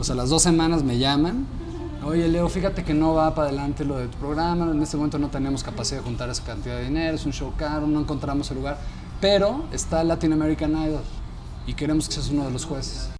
Pues a las dos semanas me llaman. Oye, Leo, fíjate que no va para adelante lo de tu programa. En este momento no tenemos capacidad de juntar esa cantidad de dinero. Es un show caro, no encontramos el lugar. Pero está Latin American Idol y queremos que seas uno de los jueces.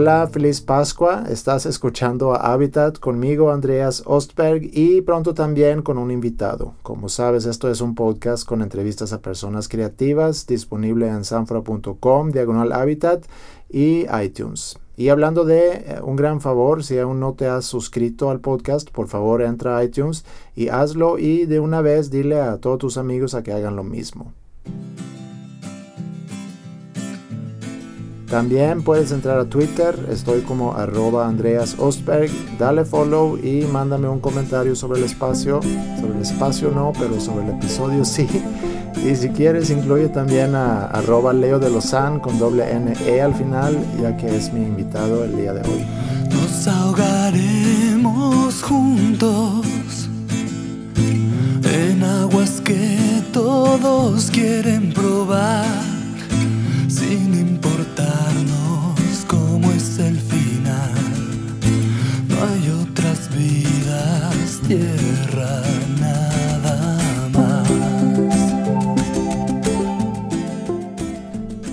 Hola, feliz Pascua. Estás escuchando a Habitat conmigo, Andreas Ostberg, y pronto también con un invitado. Como sabes, esto es un podcast con entrevistas a personas creativas, disponible en sanfra.com, diagonal Habitat y iTunes. Y hablando de eh, un gran favor, si aún no te has suscrito al podcast, por favor entra a iTunes y hazlo y de una vez dile a todos tus amigos a que hagan lo mismo. También puedes entrar a Twitter, estoy como arroba Andreas Ostberg, dale follow y mándame un comentario sobre el espacio, sobre el espacio no, pero sobre el episodio sí. Y si quieres incluye también a arroba Leo de Lozán con doble N E al final, ya que es mi invitado el día de hoy. Nos ahogaremos juntos en aguas que todos quieren probar sin importarnos cómo es el final. No hay otras vidas, tierra, nada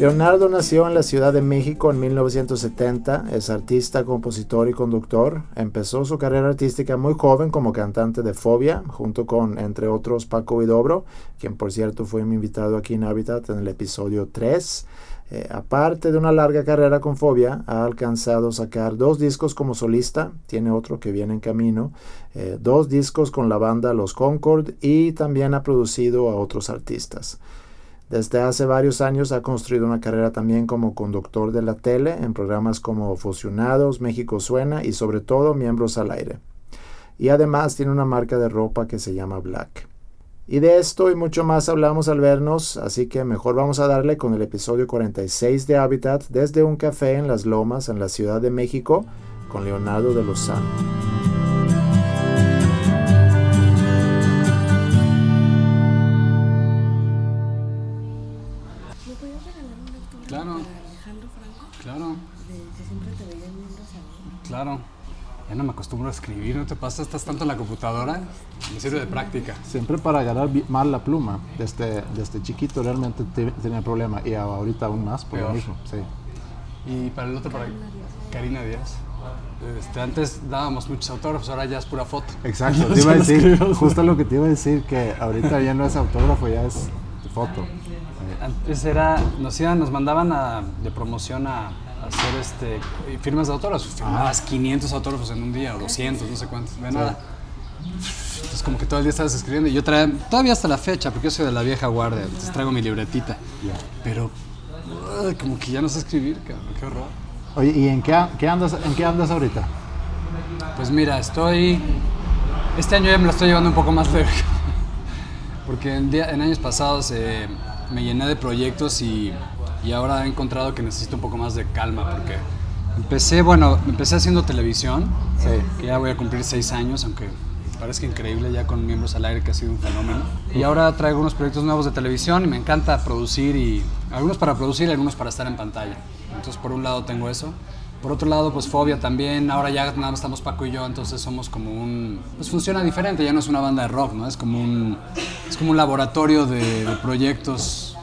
Leonardo nació en la Ciudad de México en 1970, es artista, compositor y conductor. Empezó su carrera artística muy joven como cantante de Fobia, junto con, entre otros, Paco Vidobro, quien por cierto fue mi invitado aquí en Habitat en el episodio 3. Eh, aparte de una larga carrera con Fobia, ha alcanzado sacar dos discos como solista, tiene otro que viene en camino, eh, dos discos con la banda Los Concord y también ha producido a otros artistas. Desde hace varios años ha construido una carrera también como conductor de la tele en programas como Fusionados, México Suena y sobre todo Miembros al Aire. Y además tiene una marca de ropa que se llama Black. Y de esto y mucho más hablamos al vernos, así que mejor vamos a darle con el episodio 46 de Habitat desde un café en Las Lomas, en la Ciudad de México, con Leonardo de Lozano. Claro. Ya no me acostumbro a escribir, ¿no te pasa? ¿Estás tanto en la computadora? Me sirve de práctica. Siempre para agarrar bi- mal la pluma. Desde, desde chiquito realmente te- tenía problema y ahorita aún más por Peor. lo mismo. Sí. Y para el otro, para Karina Díaz. Este, antes dábamos muchos autógrafos, ahora ya es pura foto. Exacto, te iba a decir, justo lo que te iba a decir, que ahorita ya no es autógrafo, ya es foto. Antes era, nos iban, nos mandaban a- de promoción a hacer este, firmas de autógrafos. Firmabas 500 autógrafos en un día o 200, no sé cuántos, de nada. Entonces como que todo el día estabas escribiendo y yo traía, todavía hasta la fecha, porque yo soy de la vieja guardia, entonces traigo mi libretita. Pero como que ya no sé escribir, cabrón, qué horror. Oye, ¿y en qué, andas, en qué andas ahorita? Pues mira, estoy. Este año ya me lo estoy llevando un poco más leve. Porque en, día- en años pasados eh, me llené de proyectos y, y ahora he encontrado que necesito un poco más de calma. Porque empecé, bueno, empecé haciendo televisión, que ya voy a cumplir seis años, aunque parezca increíble ya con miembros al aire, que ha sido un fenómeno. Y ahora traigo unos proyectos nuevos de televisión y me encanta producir, y algunos para producir y algunos para estar en pantalla. Entonces, por un lado tengo eso. Por otro lado, pues Fobia también, ahora ya nada más estamos Paco y yo, entonces somos como un... Pues funciona diferente, ya no es una banda de rock, ¿no? Es como un, es como un laboratorio de, de proyectos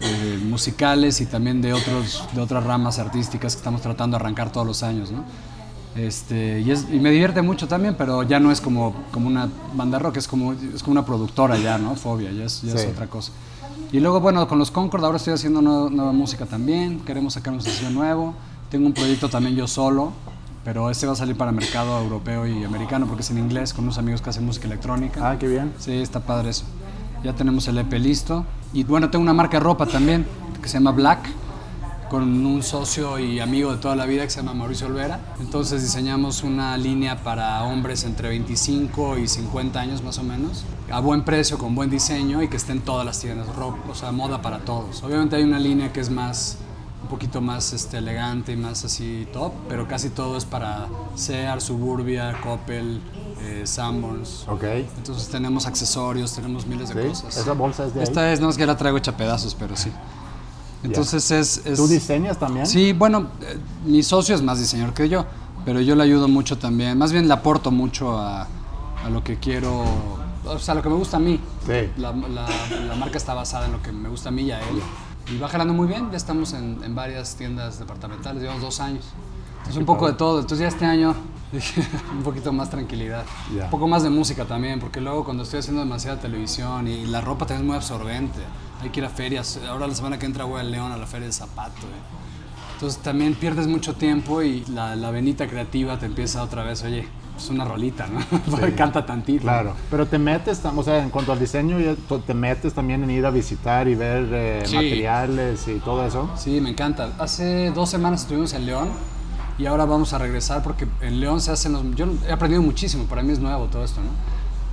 eh, musicales y también de, otros, de otras ramas artísticas que estamos tratando de arrancar todos los años, ¿no? Este, y, es- y me divierte mucho también, pero ya no es como, como una banda rock, es como, es como una productora ya, ¿no? Fobia, ya, es, ya es Sí. otra cosa. Y luego, bueno, con los Concord ahora estoy haciendo nueva, nueva música también, queremos sacar un sencillo nuevo. Tengo un proyecto también yo solo, pero este va a salir para mercado europeo y americano porque es en inglés, con unos amigos que hacen música electrónica. Ah, qué bien. Sí, está padre eso. Ya tenemos el EP listo. Y bueno, tengo una marca de ropa también que se llama Black, con un socio y amigo de toda la vida que se llama Mauricio Olvera. Entonces diseñamos una línea para hombres entre 25 y 50 años más o menos, a buen precio, con buen diseño y que esté en todas las tiendas, ropa, o sea, moda para todos. Obviamente hay una línea que es más un poquito más este, elegante y más así top, pero casi todo es para Sears, Suburbia, Coppel, eh, Sanborns. Ok. Entonces tenemos accesorios, tenemos miles de Sí, cosas. Esa bolsa es de ahí. Esta es, no es que la traigo hecha pedazos, pero sí. Entonces es, es- ¿Tú diseñas también? Sí, bueno, eh, mi socio es más diseñador que yo, pero yo le ayudo mucho también. Más bien le aporto mucho a, a lo que quiero, o sea, a lo que me gusta a mí. Sí. La, la- la marca está basada en lo que me gusta a mí y a él. Y va jalando muy bien, ya estamos en, en varias tiendas departamentales, llevamos dos años. Entonces un poco de todo. Entonces ya este año un poquito más tranquilidad. Ya. Un poco más de música también, porque luego cuando estoy haciendo demasiada televisión y la ropa también es muy absorbente. Hay que ir a ferias. Ahora la semana que entra voy al León a la feria de zapato. eh. Entonces también pierdes mucho tiempo y la, la venita creativa te empieza otra vez, oye, es una rolita, ¿no? Canta tantito. Claro, pero te metes, o sea, en cuanto al diseño, te metes también en ir a visitar y ver eh, Sí. materiales y todo eso. Sí, me encanta. Hace dos semanas estuvimos en León y ahora vamos a regresar porque en León se hacen los... Yo he aprendido muchísimo, para mí es nuevo todo esto, ¿no?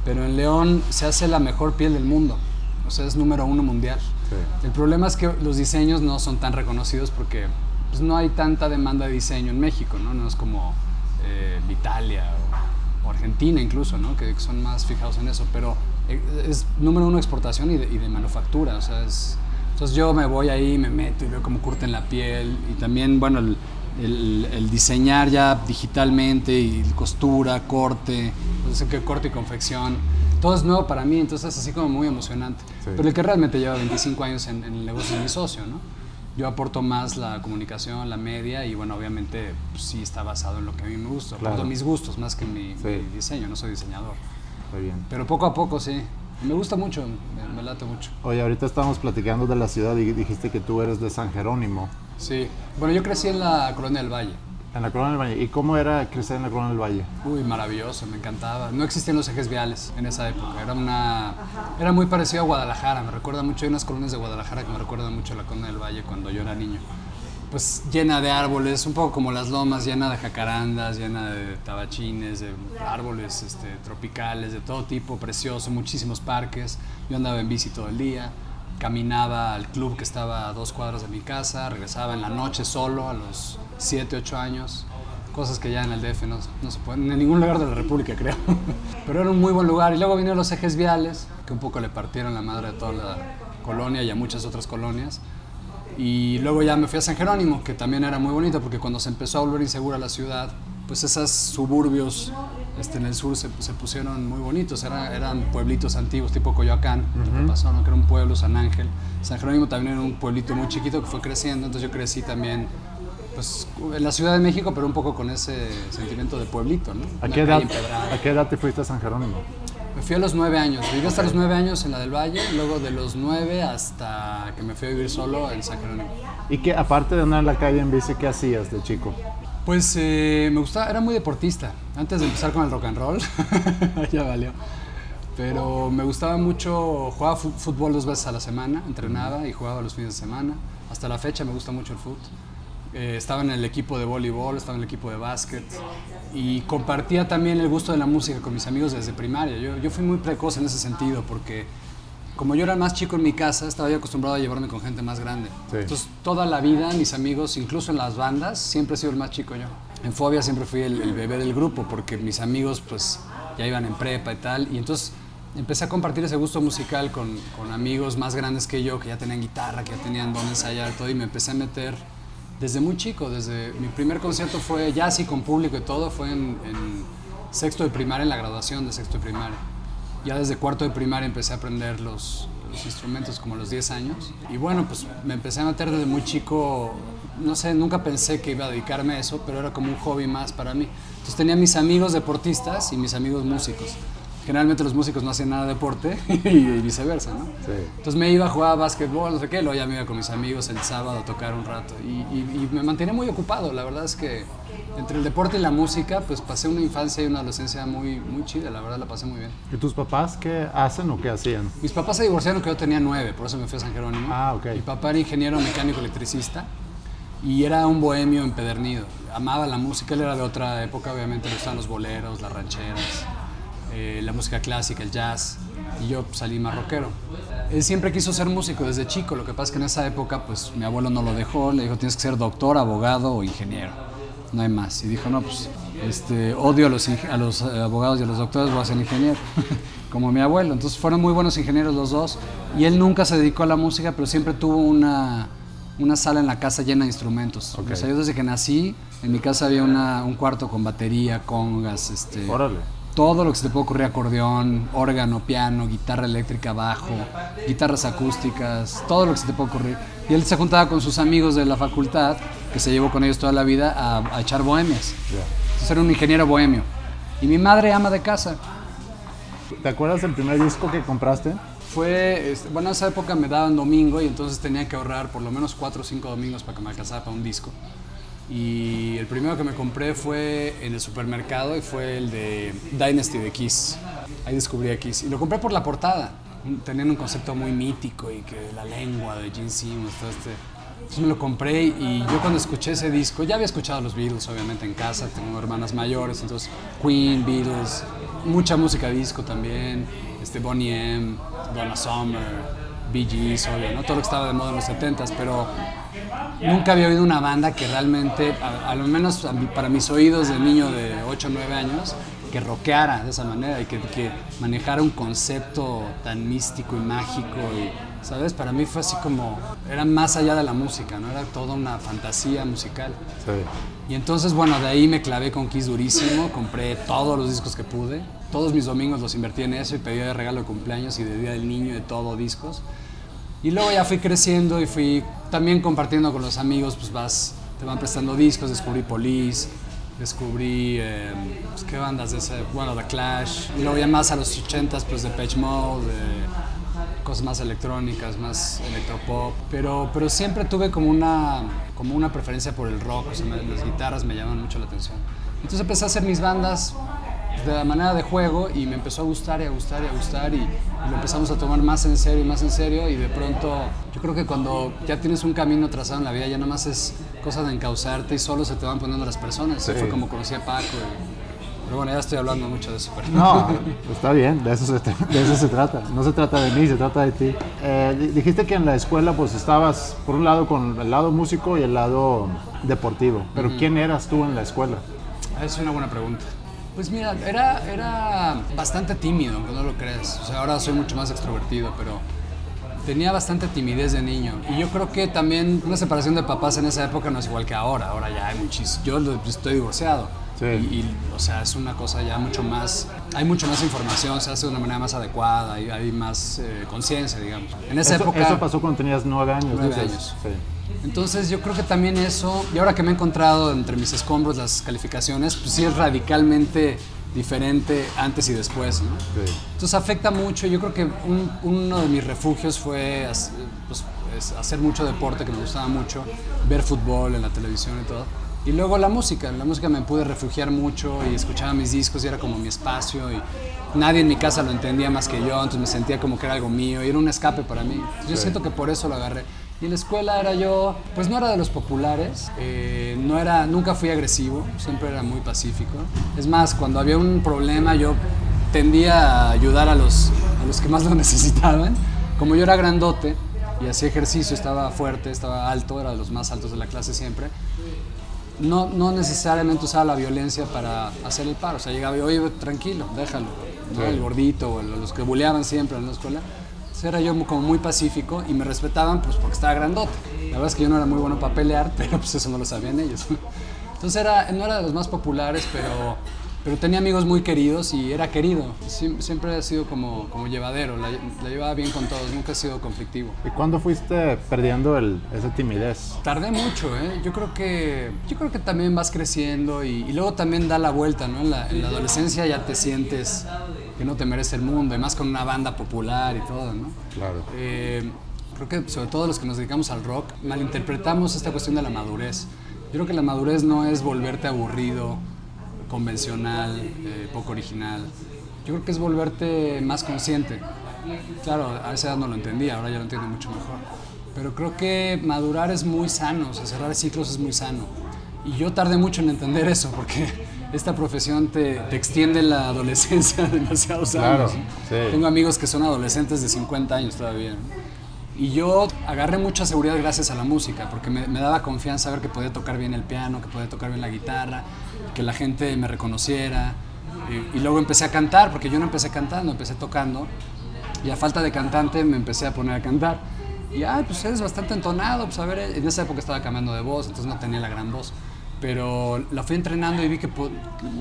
Pero en León se hace la mejor piel del mundo, o sea, es número uno mundial. Sí. El problema es que los diseños no son tan reconocidos porque pues, no hay tanta demanda de diseño en México, ¿no? No es como eh, Italia o, o Argentina incluso, ¿no? Que son más fijados en eso, pero eh, es número uno exportación y de, y de manufactura, o sea, es... Entonces yo me voy ahí, me meto y veo cómo curten la piel y también, bueno, el, el- el diseñar ya digitalmente y costura, corte, entonces que corte y confección, todo es nuevo para mí, entonces es así como muy emocionante. Sí. Pero el que realmente lleva 25 años en, en el negocio es mi socio, ¿no? Yo aporto más la comunicación, la media y bueno, obviamente pues, sí está basado en lo que a mí me gusta, Claro. aporto mis gustos más que mi, Sí. mi diseño, no soy diseñador. Bien. Pero poco a poco sí, me gusta mucho, me, me late mucho. Oye, ahorita estamos platicando de la ciudad y dijiste que tú eres de San Jerónimo, Sí, bueno, yo crecí en la Colonia del Valle. en la Corona del Valle. ¿Y cómo era crecer en la Corona del Valle? Uy, maravilloso, me encantaba. No existían los ejes viales en esa época. Era una era muy parecido a Guadalajara. Me recuerda mucho, hay unas colonias de Guadalajara que me recuerdan mucho a la Colonia del Valle cuando yo era niño. Pues llena de árboles, un poco como las lomas, llena de jacarandas, llena de tabachines, de árboles este, tropicales, de todo tipo, precioso, muchísimos parques. Yo andaba en bici todo el día, caminaba al club que estaba a dos cuadras de mi casa, regresaba en la noche solo a los 7, 8 años cosas que ya en el DF no, se pueden, en ningún lugar de la República creo. Pero era un muy buen lugar. Y luego vinieron los ejes viales, que un poco le partieron la madre a toda la colonia y a muchas otras colonias. Y luego ya me fui a San Jerónimo, que también era muy bonito, porque cuando se empezó a volver insegura la ciudad, pues esos suburbios este, en el sur se, se pusieron muy bonitos. Era- eran pueblitos antiguos, tipo Coyoacán, lo que pasó, ¿no? que era un pueblo, San Ángel. San Jerónimo también era un pueblito muy chiquito que fue creciendo, entonces yo crecí también pues, en la Ciudad de México, pero un poco con ese sentimiento de pueblito. ¿no? ¿A qué, edad. ¿A qué edad te fuiste a San Jerónimo? Me fui a los nueve años. Viví hasta los nueve años en la del Valle, luego de los nueve hasta que me fui a vivir solo en San Jerónimo. ¿Y que aparte de andar en la calle en bici, qué hacías de chico? Pues eh, me gustaba, era muy deportista. Antes de empezar con el rock and roll, ya valió. Pero me gustaba mucho, jugaba fútbol dos veces a la semana, entrenaba y jugaba los fines de semana. Hasta la fecha me gusta mucho el fútbol. Eh, estaba en el equipo de voleibol, estaba en el equipo de básquet y compartía también el gusto de la música con mis amigos desde primaria. Yo, yo fui muy precoz en ese sentido porque como yo era el más chico en mi casa, estaba yo acostumbrado a llevarme con gente más grande. Sí. Entonces, toda la vida, mis amigos, incluso en las bandas, siempre he sido el más chico yo. En Fobia siempre fui el, el bebé del grupo porque mis amigos, pues, ya iban en prepa y tal. Y entonces empecé a compartir ese gusto musical con, con amigos más grandes que yo, que ya tenían guitarra, que ya tenían don ensayar y todo. Y me empecé a meter desde muy chico. Desde mi primer concierto fue ya así con público y todo, fue en, en sexto de primaria, en la graduación de sexto de primaria. Ya desde cuarto de primaria empecé a aprender los, instrumentos como a los 10 años. Y bueno, pues me empecé a meter desde muy chico, no sé, nunca pensé que iba a dedicarme a eso, pero era como un hobby más para mí. Entonces tenía mis amigos deportistas y mis amigos músicos. Generalmente los músicos no hacen nada de deporte y viceversa, ¿no? Sí. Entonces me iba a jugar a básquetbol, no sé qué, luego ya me iba con mis amigos el sábado a tocar un rato. Y, y- y me mantenía muy ocupado, la verdad es que entre el deporte y la música, pues pasé una infancia y una adolescencia muy, muy chida, la verdad la pasé muy bien. ¿Y tus papás qué hacen o qué hacían? Mis papás se divorciaron cuando yo tenía nueve, por eso me fui a San Jerónimo. Ah, ok. Mi papá era ingeniero mecánico electricista y era un bohemio empedernido. Amaba la música, él era de otra época, obviamente le gustaban los boleros, las rancheras, eh, la música clásica, el jazz. y yo salí más rockero. Él siempre quiso ser músico desde chico, lo que pasa es que en esa época pues mi abuelo no lo dejó, le dijo tienes que ser doctor, abogado o ingeniero, no hay más. Y dijo no, pues este, odio a los, a los eh, abogados y a los doctores, voy a ser ingeniero, como mi abuelo. Entonces fueron muy buenos ingenieros los dos y él nunca se dedicó a la música, pero siempre tuvo una, una sala en la casa llena de instrumentos. O sea, yo desde que nací, en mi casa había una- un cuarto con batería, congas, este, Órale. Todo lo que se te puede ocurrir, acordeón, órgano, piano, guitarra eléctrica, bajo, guitarras acústicas, todo lo que se te puede ocurrir. Y él se juntaba con sus amigos de la facultad, que se llevó con ellos toda la vida, a, a echar bohemias. Entonces era un ingeniero bohemio. Y mi madre ama de casa. ¿Te acuerdas del primer disco que compraste? Fue, este, bueno, en esa época me daban domingo y entonces tenía que ahorrar por lo menos cuatro o cinco domingos para que me alcanzara para un disco. Y el primero que me compré fue en el supermercado y fue el de Dynasty de Kiss. Ahí descubrí a Kiss. Y lo compré por la portada. Tenían un concepto muy mítico y que la lengua de Gene Simmons, todo este. Entonces me lo compré y yo cuando escuché ese disco, ya había escuchado los Beatles obviamente en casa, tengo hermanas mayores, entonces Queen, Beatles, mucha música disco también, este Bonnie M, Donna Summer, Bee Gees, obvio, ¿no? todo lo que estaba de moda en los 70s, pero nunca había oído una banda que realmente, a, a lo menos para mis oídos de niño de 8 o 9 años, que rockeara de esa manera y que, que manejara un concepto tan místico y mágico y, ¿sabes? Para mí fue así como, era más allá de la música, ¿no? Era toda una fantasía musical. Sí. Y entonces, bueno, de ahí me clavé con Kiss durísimo, compré todos los discos que pude, todos mis domingos los invertí en eso y pedía de regalo de cumpleaños y de Día del Niño y de todo discos. Y luego ya fui creciendo y fui también compartiendo con los amigos, pues vas, te van prestando discos, descubrí Police, descubrí, eh, pues, ¿qué bandas de ese? Bueno, The Clash, y luego ya más a los 80s, pues Depeche Mode, eh, cosas más electrónicas, más electropop, pero, pero siempre tuve como una, como una preferencia por el rock, o sea, las guitarras me llaman mucho la atención. Entonces empecé a hacer mis bandas de la manera de juego y me empezó a gustar y a gustar y a gustar y, y lo empezamos a tomar más en serio y más en serio y de pronto yo creo que cuando ya tienes un camino trazado en la vida ya nada más es cosa de encauzarte y solo se te van poniendo las personas. Sí. fue como conocí a Paco. y- pero bueno, ya estoy hablando mucho de eso. pero- No, está bien, de eso, se, de eso se trata. No se trata de mí, se trata de ti. Eh, di- dijiste que en la escuela pues estabas por un lado con el lado músico y el lado deportivo, pero ¿quién eras tú en la escuela? Es una buena pregunta. Pues mira, era, era bastante tímido, aunque no lo creas. O sea, ahora soy mucho más extrovertido, pero tenía bastante timidez de niño. Y yo creo que también una separación de papás en esa época no es igual que ahora. Ahora ya hay muchísimo. Yo lo- estoy divorciado. Sí. Y, y, o sea, es una cosa ya mucho más. Hay mucho más información, se hace de una manera más adecuada, y hay más eh, conciencia, digamos. En esa Eso, época. eso pasó cuando tenías nueve años. Nueve años. Sí. Entonces yo creo que también eso, y ahora que me he encontrado entre mis escombros las calificaciones, pues sí es radicalmente diferente antes y después, ¿no? Sí. Entonces afecta mucho, yo creo que un- uno de mis refugios fue pues, es hacer mucho deporte, que me gustaba mucho, ver fútbol en la televisión y todo. Y luego la música, la música me pude refugiar mucho y escuchaba mis discos y era como mi espacio y nadie en mi casa lo entendía más que yo, entonces me sentía como que era algo mío y era un escape para mí. Entonces, yo siento que por eso lo agarré. Y en la escuela era yo, pues no era de los populares, eh, no era, nunca fui agresivo, siempre era muy pacífico. Es más, cuando había un problema yo tendía a ayudar a los, a los que más lo necesitaban. Como yo era grandote y hacía ejercicio, estaba fuerte, estaba alto, era de los más altos de la clase siempre, no, no necesariamente usaba la violencia para hacer el paro. O sea, llegaba y, oye, tranquilo, déjalo. ¿no? El gordito o los que buleaban siempre en la escuela. Entonces era yo como muy pacífico y me respetaban pues porque estaba grandote. La verdad es que yo no era muy bueno para pelear, pero pues eso no lo sabían ellos. Entonces era, no era de los más populares, pero, pero tenía amigos muy queridos y era querido. Siem- Siempre ha sido como, como llevadero, la, la llevaba bien con todos, nunca ha sido conflictivo. ¿Y cuándo fuiste perdiendo el, esa timidez? Tardé mucho, ¿eh? Yo creo que, yo creo que también vas creciendo y, y luego también da la vuelta, ¿no? En la, en la adolescencia ya te sientes que no te merece el mundo, y más con una banda popular y todo, ¿no? Claro. Eh, creo que sobre todo los que nos dedicamos al rock malinterpretamos esta cuestión de la madurez. Yo creo que la madurez no es volverte aburrido, convencional, eh, poco original. Yo creo que es volverte más consciente. Claro, a esa edad no lo entendía, ahora ya lo entiendo mucho mejor. Pero creo que madurar es muy sano, o sea, cerrar ciclos es muy sano. Y yo tardé mucho en entender eso, porque esta profesión te, te extiende la adolescencia demasiados Claro, años. ¿no? sí. Tengo amigos que son adolescentes de 50 años todavía. ¿no? Y yo agarré mucha seguridad gracias a la música, porque me, me daba confianza ver que podía tocar bien el piano, que podía tocar bien la guitarra, que la gente me reconociera. Y, y luego empecé a cantar, porque yo no empecé cantando, empecé tocando. Y a falta de cantante me empecé a poner a cantar. Y, ay, pues eres bastante entonado, pues a ver, en esa época estaba cambiando de voz, entonces no tenía la gran voz. Pero la fui entrenando y vi que,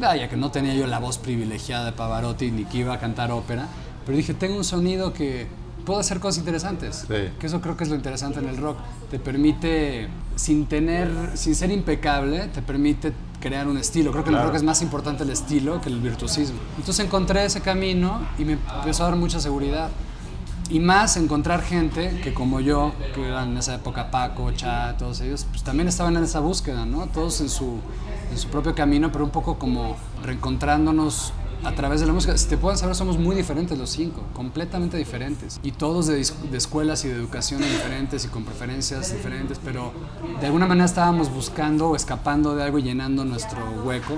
vaya, que no tenía yo la voz privilegiada de Pavarotti ni que iba a cantar ópera. Pero dije, tengo un sonido que puedo hacer cosas interesantes. Sí. Que eso creo que es lo interesante en el rock. Te permite, sin tener, sin ser impecable, te permite crear un estilo. Creo que en el Claro. rock es más importante el estilo que el virtuosismo. Entonces encontré ese camino y me empezó a dar mucha seguridad. Y más encontrar gente que como yo, que eran en esa época Paco, Cha, todos ellos, pues también estaban en esa búsqueda, ¿no? Todos en su, en su propio camino, pero un poco como reencontrándonos a través de la música. Si te pueden saber, somos muy diferentes los cinco, completamente diferentes. Y todos de, de escuelas y de educaciones diferentes y con preferencias diferentes, pero de alguna manera estábamos buscando o escapando de algo y llenando nuestro hueco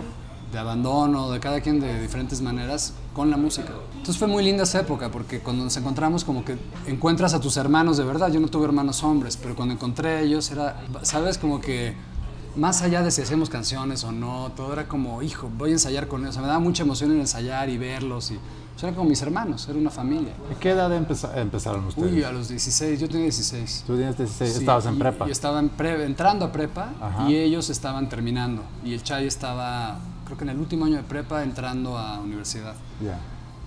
de abandono, de cada quien de diferentes maneras con la música. Entonces fue muy linda esa época porque cuando nos encontramos como que encuentras a tus hermanos de verdad. Yo no tuve hermanos hombres, pero cuando encontré a ellos era, sabes, como que más allá de si hacíamos canciones o no, todo era como, hijo, voy a ensayar con ellos. O sea, me daba mucha emoción en ensayar y verlos y pues, eran como mis hermanos, era una familia. ¿A qué edad empeza- empezaron ustedes? Uy, a los 16, yo tenía 16. Tú tienes 16, Sí, estabas en prepa. Yo estaba en pre- entrando a prepa Ajá. y ellos estaban terminando. Y el Chay estaba, creo que en el último año de prepa, entrando a universidad. Ya.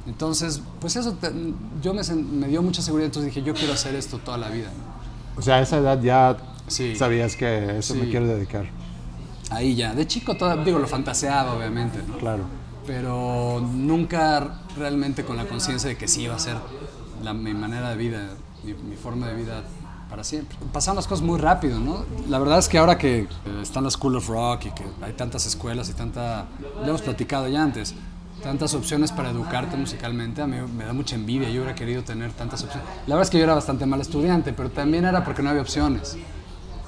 Entonces, pues eso te- yo me, me dio mucha seguridad. Entonces dije, yo quiero hacer esto toda la vida. ¿no? O sea, a esa edad ya Sí. sabías que eso me Sí. quiero dedicar. Ahí ya. De chico, toda- digo, lo fantaseaba, obviamente, ¿no? Claro. Pero nunca realmente con la conciencia de que sí iba a ser la, mi manera de vida, mi, mi forma de vida para siempre. Pasaron las cosas muy rápido, ¿no? La verdad es que ahora que eh, están las School of Rock y que hay tantas escuelas y tanta, ya hemos platicado ya antes, tantas opciones para educarte musicalmente, a mí me da mucha envidia, yo hubiera querido tener tantas opciones. La verdad es que yo era bastante mal estudiante, pero también era porque no había opciones.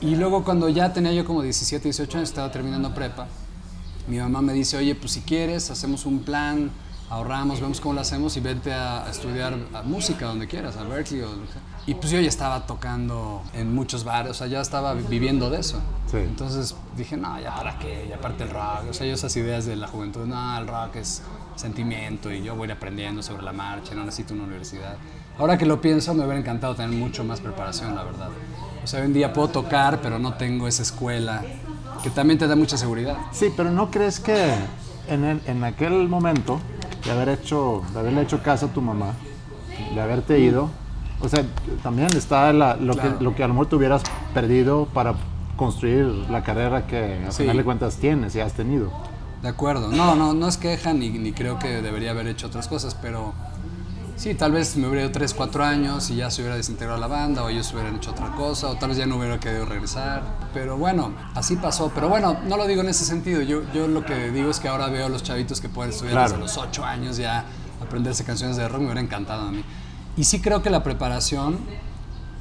Y luego cuando ya tenía yo como 17, 18 años, estaba terminando prepa, mi mamá me dice, oye, pues si quieres, hacemos un plan, ahorramos, vemos cómo lo hacemos y vete a, estudiar música donde quieras, a Berkeley o lo. Y pues yo ya estaba tocando en muchos bares, o sea, ya estaba viviendo de eso. Sí. Entonces dije, no, ya para qué, y aparte el rock, o sea, yo esas ideas de la juventud, no, el rock es sentimiento y yo voy aprendiendo sobre la marcha, no necesito una universidad. Ahora que lo pienso, me hubiera encantado tener mucho más preparación, la verdad. O sea, hoy en día puedo tocar, pero no tengo esa escuela que también te da mucha seguridad. Sí, pero ¿no crees que en, el- en aquel momento de haber hecho, de haberle hecho caso a tu mamá, de haberte ido, o sea, también está la- lo, Claro. que, lo que a lo mejor te hubieras perdido para construir la carrera que a Sí. final de cuentas tienes y has tenido. De acuerdo. No, no, no es queja ni, ni creo que debería haber hecho otras cosas, pero sí, tal vez me hubiera ido 3, 4 años y ya se hubiera desintegrado la banda o ellos hubieran hecho otra cosa o tal vez ya no hubiera querido regresar. Pero bueno, así pasó. Pero bueno, no lo digo en ese sentido. Yo, yo lo que digo es que ahora veo a los chavitos que pueden estudiar Claro. desde los 8 años ya aprenderse canciones de rock, me hubiera encantado a mí. Y sí creo que la preparación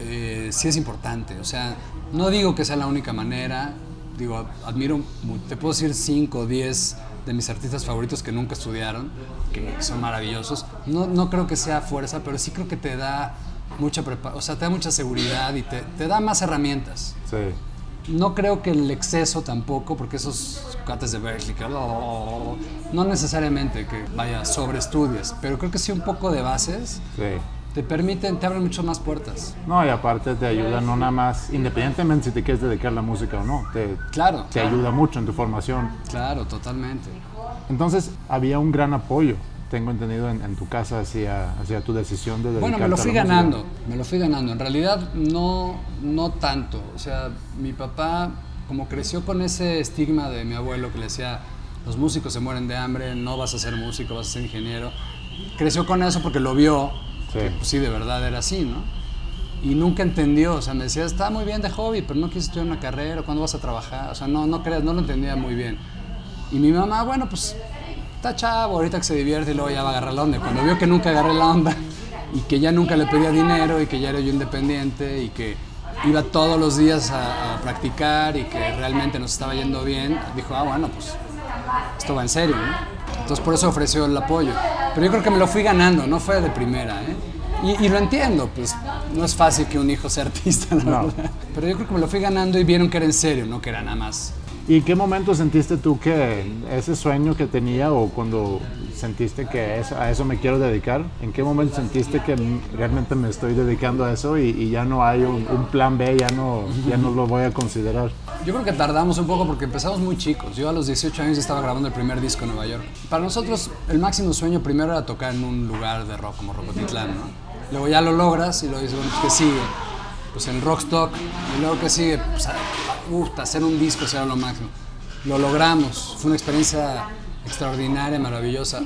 eh, sí es importante. O sea, no digo que sea la única manera. Digo, admiro, te puedo decir 5 o 10 de mis artistas favoritos que nunca estudiaron, que son maravillosos. No, no creo que sea fuerza, pero sí creo que te da mucha o sea, te da mucha seguridad y te, te da más herramientas. Sí. No creo que el exceso tampoco, porque esos cuates de Berkeley, que no necesariamente que vaya sobre estudies, pero creo que sí un poco de bases Sí. Te permiten, te abren mucho más puertas. No, y aparte te ayuda no nada más, independientemente si te quieres dedicar a la música o no, te, Claro, te ayuda mucho en tu formación. claro, totalmente. Entonces, había un gran apoyo, tengo entendido, en, en tu casa hacia, hacia tu decisión de dedicarte Bueno, me lo a la fui música. ganando, me lo fui ganando. En realidad no, no tanto. O sea, mi papá, como creció con ese estigma de mi abuelo que le decía, los músicos se mueren de hambre, no vas a ser músico, vas a ser ingeniero, creció con eso porque lo vio, Sí. que pues, sí, de verdad era así, ¿no? Y nunca entendió, o sea, me decía, está muy bien de hobby, pero no quieres estudiar una carrera, ¿cuándo vas a trabajar? O sea, no, no creas, no lo entendía muy bien. Y mi mamá, bueno, pues está chavo, ahorita que se divierte y luego ya va a agarrar la onda. Cuando vio que nunca agarré la onda y que ya nunca le pedía dinero y que ya era yo independiente y que iba todos los días a, a practicar y que realmente nos estaba yendo bien, dijo, ah, bueno, pues esto va en serio, ¿no? Entonces por eso ofreció el apoyo. Pero yo creo que me lo fui ganando, no fue de primera, ¿eh? Y, y lo entiendo, pues no es fácil que un hijo sea artista, la No. verdad. Pero yo creo que me lo fui ganando y vieron que era en serio, no que era nada más. ¿Y qué momento sentiste tú que ese sueño que tenía o cuando sentiste que eso- a eso me quiero dedicar? ¿En qué momento sentiste que realmente me estoy dedicando a eso y, y ya no hay un, un plan B, ya no, ya no lo voy a considerar? Yo creo que tardamos un poco porque empezamos muy chicos. Yo a los 18 años estaba grabando el primer disco en Nueva York. Para nosotros el máximo sueño primero era tocar en un lugar de rock como Rocotitlán, ¿no? Luego ya lo logras y luego dices, bueno, pues, ¿qué sigue? Pues en Rockstock. Y luego ¿qué sigue? Pues uf, hacer un disco será lo máximo. Lo logramos. Fue una experiencia extraordinaria, maravillosa.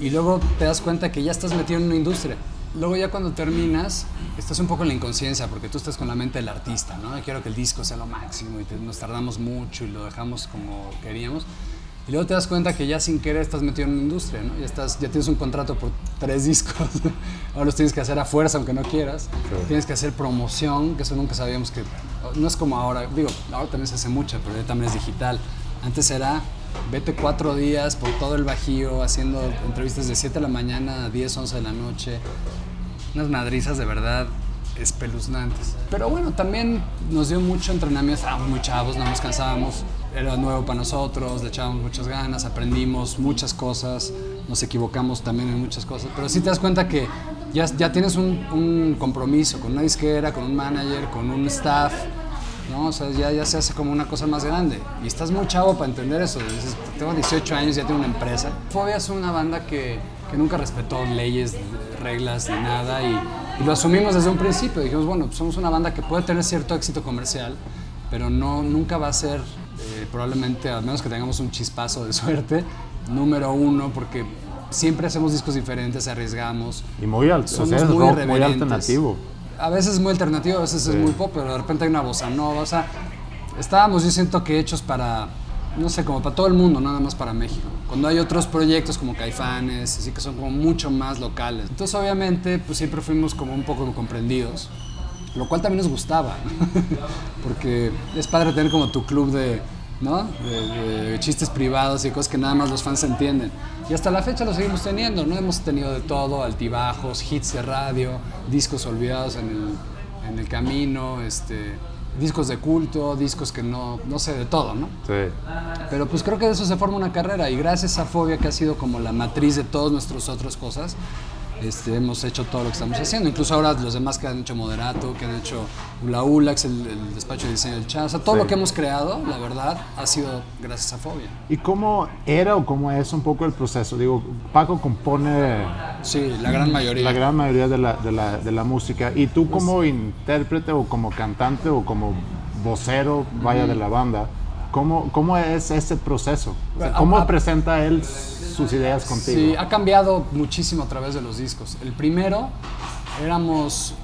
Y luego te das cuenta que ya estás metido en una industria. Luego ya cuando terminas, estás un poco en la inconsciencia, porque tú estás con la mente del artista, ¿no? Quiero que el disco sea lo máximo y te- nos tardamos mucho y lo dejamos como queríamos. Y luego te das cuenta que ya sin querer estás metido en una industria, ¿no? Ya, estás, ya tienes un contrato por tres discos. Ahora los tienes que hacer a fuerza, aunque no quieras. Tienes que hacer promoción, que eso nunca sabíamos que... No es como ahora, digo, ahora también se hace mucha, pero ya también es digital. Antes era, vete cuatro días por todo el Bajío haciendo entrevistas de 7 de la mañana a 10, 11 de la noche. Unas madrizas de verdad espeluznantes. Pero bueno, también nos dio mucho entrenamiento, estábamos muy chavos, no nos cansábamos, era nuevo para nosotros, le echábamos muchas ganas, aprendimos muchas cosas, nos equivocamos también en muchas cosas, pero sí te das cuenta que ya, ya tienes un, un compromiso con una disquera, con un manager, con un staff, ¿no? O sea, ya, ya se hace como una cosa más grande. Y estás muy chavo para entender eso. Dices, tengo 18 años, ya tengo una empresa. Fobia es una banda que, que nunca respetó leyes, reglas ni nada. Y, y lo asumimos desde un principio. Dijimos, bueno, pues somos una banda que puede tener cierto éxito comercial, pero no, nunca va a ser, eh, probablemente, al menos que tengamos un chispazo de suerte, número uno, porque siempre hacemos discos diferentes, arriesgamos. Y muy, al- o sea, Somos es muy rock muy alternativo. A veces es muy alternativo, a veces es muy pop, pero de repente hay una bossa nova. O sea, estábamos, yo siento que hechos para, no sé, como para todo el mundo, no nada más para México. Cuando hay otros proyectos como Caifanes, así que son como mucho más locales. Entonces, obviamente, pues siempre fuimos como un poco comprendidos, lo cual también nos gustaba, porque es padre tener como tu club de, ¿no? De, de chistes privados y cosas que nada más los fans entienden. Y hasta la fecha lo seguimos teniendo, ¿no? Hemos tenido de todo, altibajos, hits de radio, discos olvidados en el, en el camino, este, discos de culto, discos que no, no sé, de todo, ¿no? Sí. Pero pues creo que de eso se forma una carrera y gracias a Fobia que ha sido como la matriz de todas nuestras otras cosas, este, hemos hecho todo lo que estamos haciendo. Incluso ahora los demás que han hecho Moderato, que han hecho Ula Ulax, el, el despacho de diseño del chat, o sea, todo Sí. lo que hemos creado, la verdad, ha sido gracias a Fobia. ¿Y cómo era o cómo es un poco el proceso? Digo, Paco compone Sí, la gran mayoría. la gran mayoría de la, de la, de la música. Y tú como intérprete o como cantante o como vocero, vaya, de la banda, ¿cómo, cómo es ese proceso? O sea, ¿Cómo a- a- presenta él sus ideas contigo? Sí, ha cambiado muchísimo a través de los discos. El primero éramos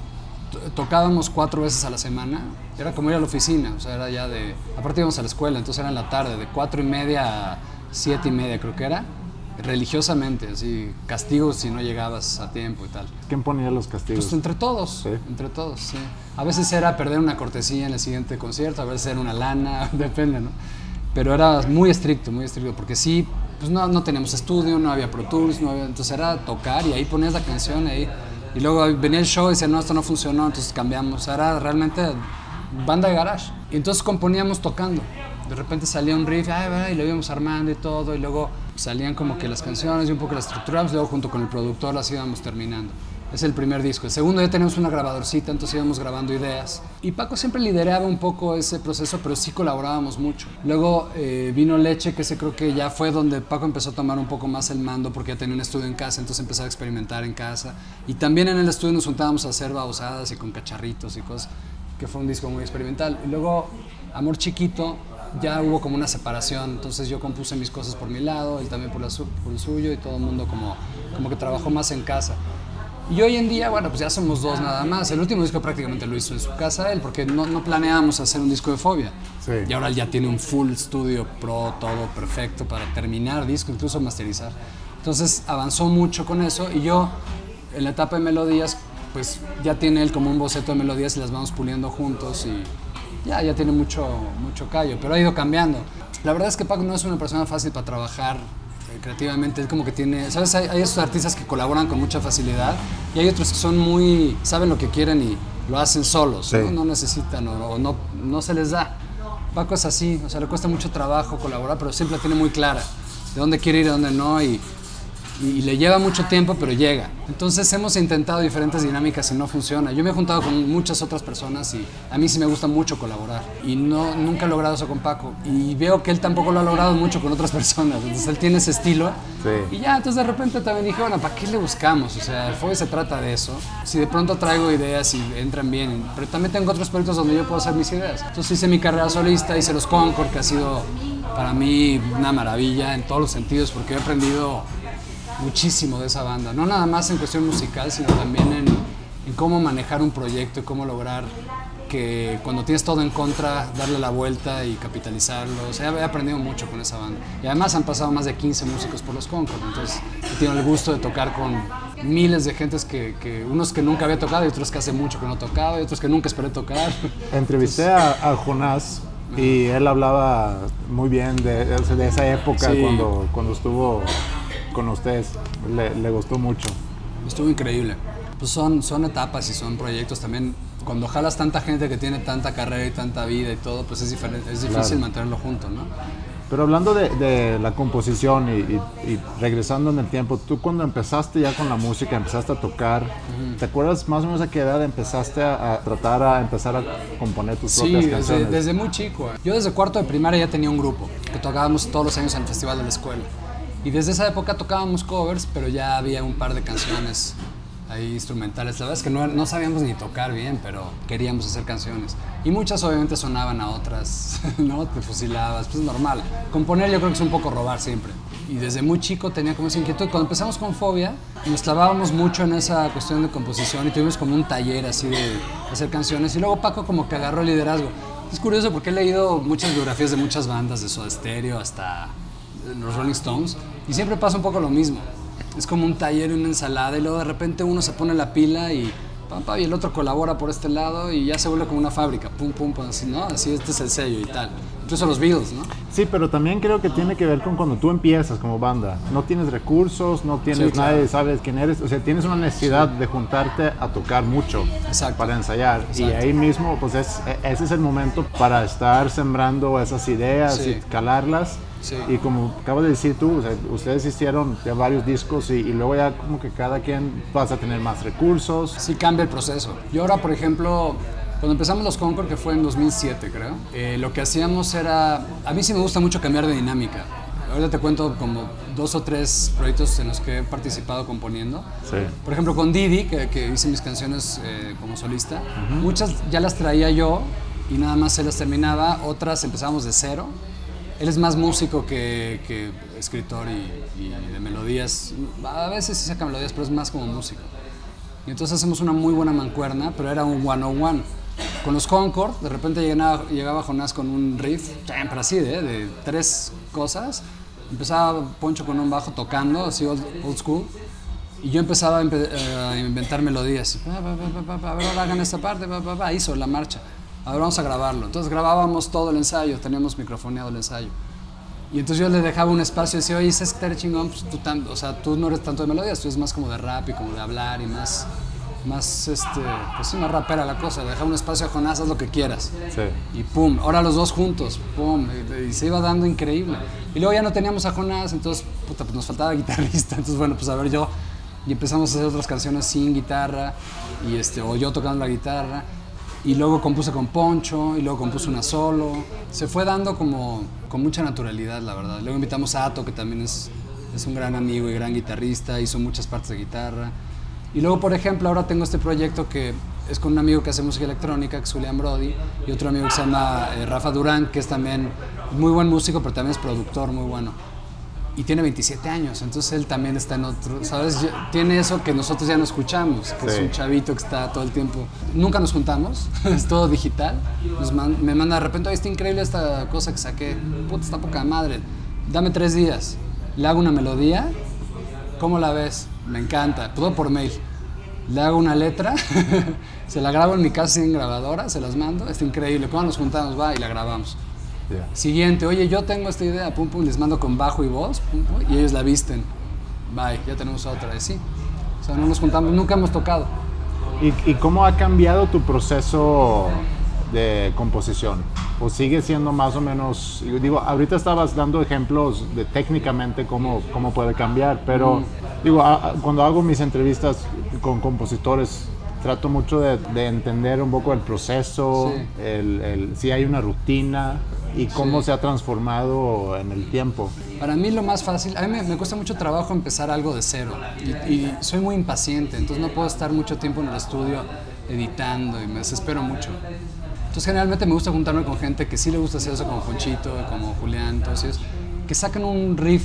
to- tocábamos cuatro veces a la semana. Era como ir a la oficina, o sea, era ya de. Aparte íbamos a la escuela, entonces era en la tarde, de cuatro y media a siete y media, creo que era. Religiosamente, así, castigos si no llegabas a tiempo y tal. ¿Quién ponía los castigos? Pues entre todos, Sí. entre todos, sí. A veces era perder una cortesía en el siguiente concierto, a veces era una lana, depende, ¿no? Pero era muy estricto, muy estricto, porque sí, pues no, no teníamos estudio, no había Pro Tools, no había, entonces era tocar y ahí ponías la canción ahí. Y luego venía el show y decía, no, esto no funcionó, entonces cambiamos. Era realmente banda de garage. Y entonces componíamos tocando. De repente salía un riff, y lo íbamos armando y todo, y luego salían como que las canciones y un poco las estructuramos, luego junto con el productor las íbamos terminando. Es el primer disco. El segundo ya teníamos una grabadorcita, entonces íbamos grabando ideas. Y Paco siempre lideraba un poco ese proceso, pero sí colaborábamos mucho. Luego eh, vino Leche, que ese creo que ya fue donde Paco empezó a tomar un poco más el mando, porque ya tenía un estudio en casa, entonces empezaba a experimentar en casa. Y también en el estudio nos juntábamos a hacer babosadas y con cacharritos y cosas, que fue un disco muy experimental. Y luego Amor Chiquito, ya hubo como una separación, entonces yo compuse mis cosas por mi lado, él también por, por el suyo y todo el mundo como, como que trabajó más en casa. Y hoy en día, bueno, pues ya somos dos nada más. El último disco prácticamente lo hizo en su casa él, porque no, no planeábamos hacer un disco de fobia. Sí. Y ahora él ya tiene un full studio pro, todo perfecto para terminar disco, incluso masterizar. Entonces avanzó mucho con eso y yo en la etapa de melodías pues ya tiene él como un boceto de melodías y las vamos puliendo juntos y ya, ya tiene mucho, mucho callo, pero ha ido cambiando. La verdad es que Paco no es una persona fácil para trabajar creativamente, es como que tiene, ¿sabes? Hay, hay esos artistas que colaboran con mucha facilidad y hay otros que son muy, saben lo que quieren y lo hacen solos, Sí. ¿no? No necesitan o, o no, no se les da. Paco es así, o sea, le cuesta mucho trabajo colaborar, pero siempre la tiene muy clara de dónde quiere ir y dónde no y, y le lleva mucho tiempo, pero llega. Entonces hemos intentado diferentes dinámicas y no funciona. Yo me he juntado con muchas otras personas y a mí sí me gusta mucho colaborar y no, nunca he logrado eso con Paco. Y veo que él tampoco lo ha logrado mucho con otras personas. Entonces él tiene ese estilo. Sí. Y ya, entonces de repente también dije, bueno, ¿para qué le buscamos? O sea, el Fobia se trata de eso. Si de pronto traigo ideas y entran bien, pero también tengo otros proyectos donde yo puedo hacer mis ideas. Entonces hice mi carrera solista, hice los Concord, que ha sido para mí una maravilla en todos los sentidos, porque he aprendido muchísimo de esa banda. No nada más en cuestión musical, sino también en, en cómo manejar un proyecto y cómo lograr que cuando tienes todo en contra, darle la vuelta y capitalizarlo. O sea, he aprendido mucho con esa banda. Y además han pasado más de 15 músicos por los Concord. Entonces, he tenido el gusto de tocar con miles de gentes que, que unos que nunca había tocado y otros que hace mucho que no tocaba y otros que nunca esperé tocar. Entrevisté a, a Jonás y él hablaba muy bien de, de- de esa época Sí. cuando, cuando estuvo con ustedes. Le, le gustó mucho. Estuvo increíble. Pues son, son etapas y son proyectos también. Cuando jalas tanta gente que tiene tanta carrera y tanta vida y todo, pues es, diferente, es difícil Claro. mantenerlo junto, ¿no? Pero hablando de, de la composición y, y- y regresando en el tiempo, tú cuando empezaste ya con la música, empezaste a tocar, ¿te acuerdas más o menos a qué edad empezaste a, a tratar a empezar a componer tus Sí, propias desde, canciones? desde muy chico. Yo desde cuarto de primaria ya tenía un grupo que tocábamos todos los años en el festival de la escuela. Y desde esa época tocábamos covers, pero ya había un par de canciones ahí instrumentales. La verdad es que no, no sabíamos ni tocar bien, pero queríamos hacer canciones. Y muchas obviamente sonaban a otras, ¿no? Te fusilabas, pues es normal. Componer yo creo que es un poco robar siempre. Y desde muy chico tenía como esa inquietud. Cuando empezamos con Fobia, nos clavábamos mucho en esa cuestión de composición y tuvimos como un taller así de hacer canciones. Y luego Paco como que agarró el liderazgo. Es curioso porque he leído muchas biografías de muchas bandas, de Soda Stereo hasta los Rolling Stones, y siempre pasa un poco lo mismo. Es como un taller y una ensalada, y luego de repente uno se pone la pila y, y el otro colabora por este lado, y ya se vuelve como una fábrica, pum, pum, pum, así, ¿no? Así, este es el sello y tal. Incluso los Beatles, ¿no? Sí, pero también creo que tiene que ver con cuando tú empiezas como banda. No tienes recursos, no tienes Sí, claro. nadie, sabes quién eres. O sea, tienes una necesidad de juntarte a tocar mucho Exacto. para ensayar. Y Exacto. ahí mismo, pues es, e- ese es el momento para estar sembrando esas ideas Sí. y calarlas. Sí. Y como acabas de decir tú, o sea, ustedes hicieron ya varios discos y, y luego ya como que cada quien vas a tener más recursos. Sí cambia el proceso. Yo ahora, por ejemplo, cuando empezamos los Concord, que fue en 2007 creo, eh, lo que hacíamos era, a mí sí me gusta mucho cambiar de dinámica. Ahorita te cuento como dos o tres proyectos en los que he participado componiendo. Sí. Por ejemplo, con Didi, que, que hice mis canciones eh, como solista, muchas ya las traía yo y nada más se las terminaba, otras empezábamos de cero. Él es más músico que, escritor y, de melodías. A veces sí saca melodías, pero es más como músico. Y entonces hacemos una muy buena mancuerna, pero era un one-on-one. Con los Concord, de repente llegaba, llegaba Jonás con un riff, pero así, de, de tres cosas. Empezaba Poncho con un bajo tocando, así old, old school. Y yo empezaba a, eh, inventar melodías. Hagan esta parte, pa, pa, pa, hizo la marcha. A ver, vamos a grabarlo. Entonces grabábamos todo el ensayo, teníamos microfoneado el ensayo. Y entonces yo le dejaba un espacio y decía, oye, ¿sabes que chingón? Pues tú, tan- o sea, tú no eres tanto de melodías, tú eres más como de rap y como de hablar y más, más este, pues más rapera la cosa. Le dejaba un espacio a Jonás, haz lo que quieras. Sí. Y pum, ahora los dos juntos, pum, y, y se iba dando increíble. Y luego ya no teníamos a Jonás, entonces puta, pues nos faltaba guitarrista, entonces bueno, pues a ver yo. Y empezamos a hacer otras canciones sin guitarra, y este, o yo tocando la guitarra. Y luego compuse con Poncho, y luego compuse una solo. Se fue dando como con mucha naturalidad, la verdad. Luego invitamos a Ato, que también es, es un gran amigo y gran guitarrista, hizo muchas partes de guitarra. Y luego, por ejemplo, ahora tengo este proyecto que es con un amigo que hace música electrónica, que es Julián Brody, y otro amigo que se llama eh, Rafa Durán, que es también muy buen músico, pero también es productor muy bueno. Y tiene 27 años, entonces él también está en otro, ¿sabes? Tiene eso que nosotros ya no escuchamos, que es Sí. un chavito que está todo el tiempo. Nunca nos juntamos, es todo digital. Nos man- me manda de repente, "Oye, está increíble esta cosa que saqué, puta, está poca madre. Dame tres días. Le hago una melodía, ¿cómo la ves? Me encanta, todo por mail. le hago una letra, se la grabo en mi casa sin grabadora, se las mando, está increíble. Cuando nos juntamos, va y la grabamos. Siguiente, oye, yo tengo esta idea, pum, pum, les mando con bajo y voz, pum, pum, y ellos la visten. Bye, ya tenemos otra, y sí. O sea, no nos juntamos, nunca hemos tocado. ¿Y, y cómo ha cambiado tu proceso de composición? ¿O sigue siendo más o menos, yo digo, ahorita estabas dando ejemplos de técnicamente cómo, cómo puede cambiar, pero digo, a- a- cuando hago mis entrevistas con compositores, trato mucho de, de entender un poco el proceso, Sí. el, el- si hay una rutina y cómo Sí. se ha transformado en el tiempo. Para mí lo más fácil, a mí me, me cuesta mucho trabajo empezar algo de cero y, y soy muy impaciente, entonces no puedo estar mucho tiempo en el estudio editando y me desespero mucho. Entonces generalmente me gusta juntarme con gente que sí le gusta hacer eso, como Ponchito, como Julián, ellos, que saquen un riff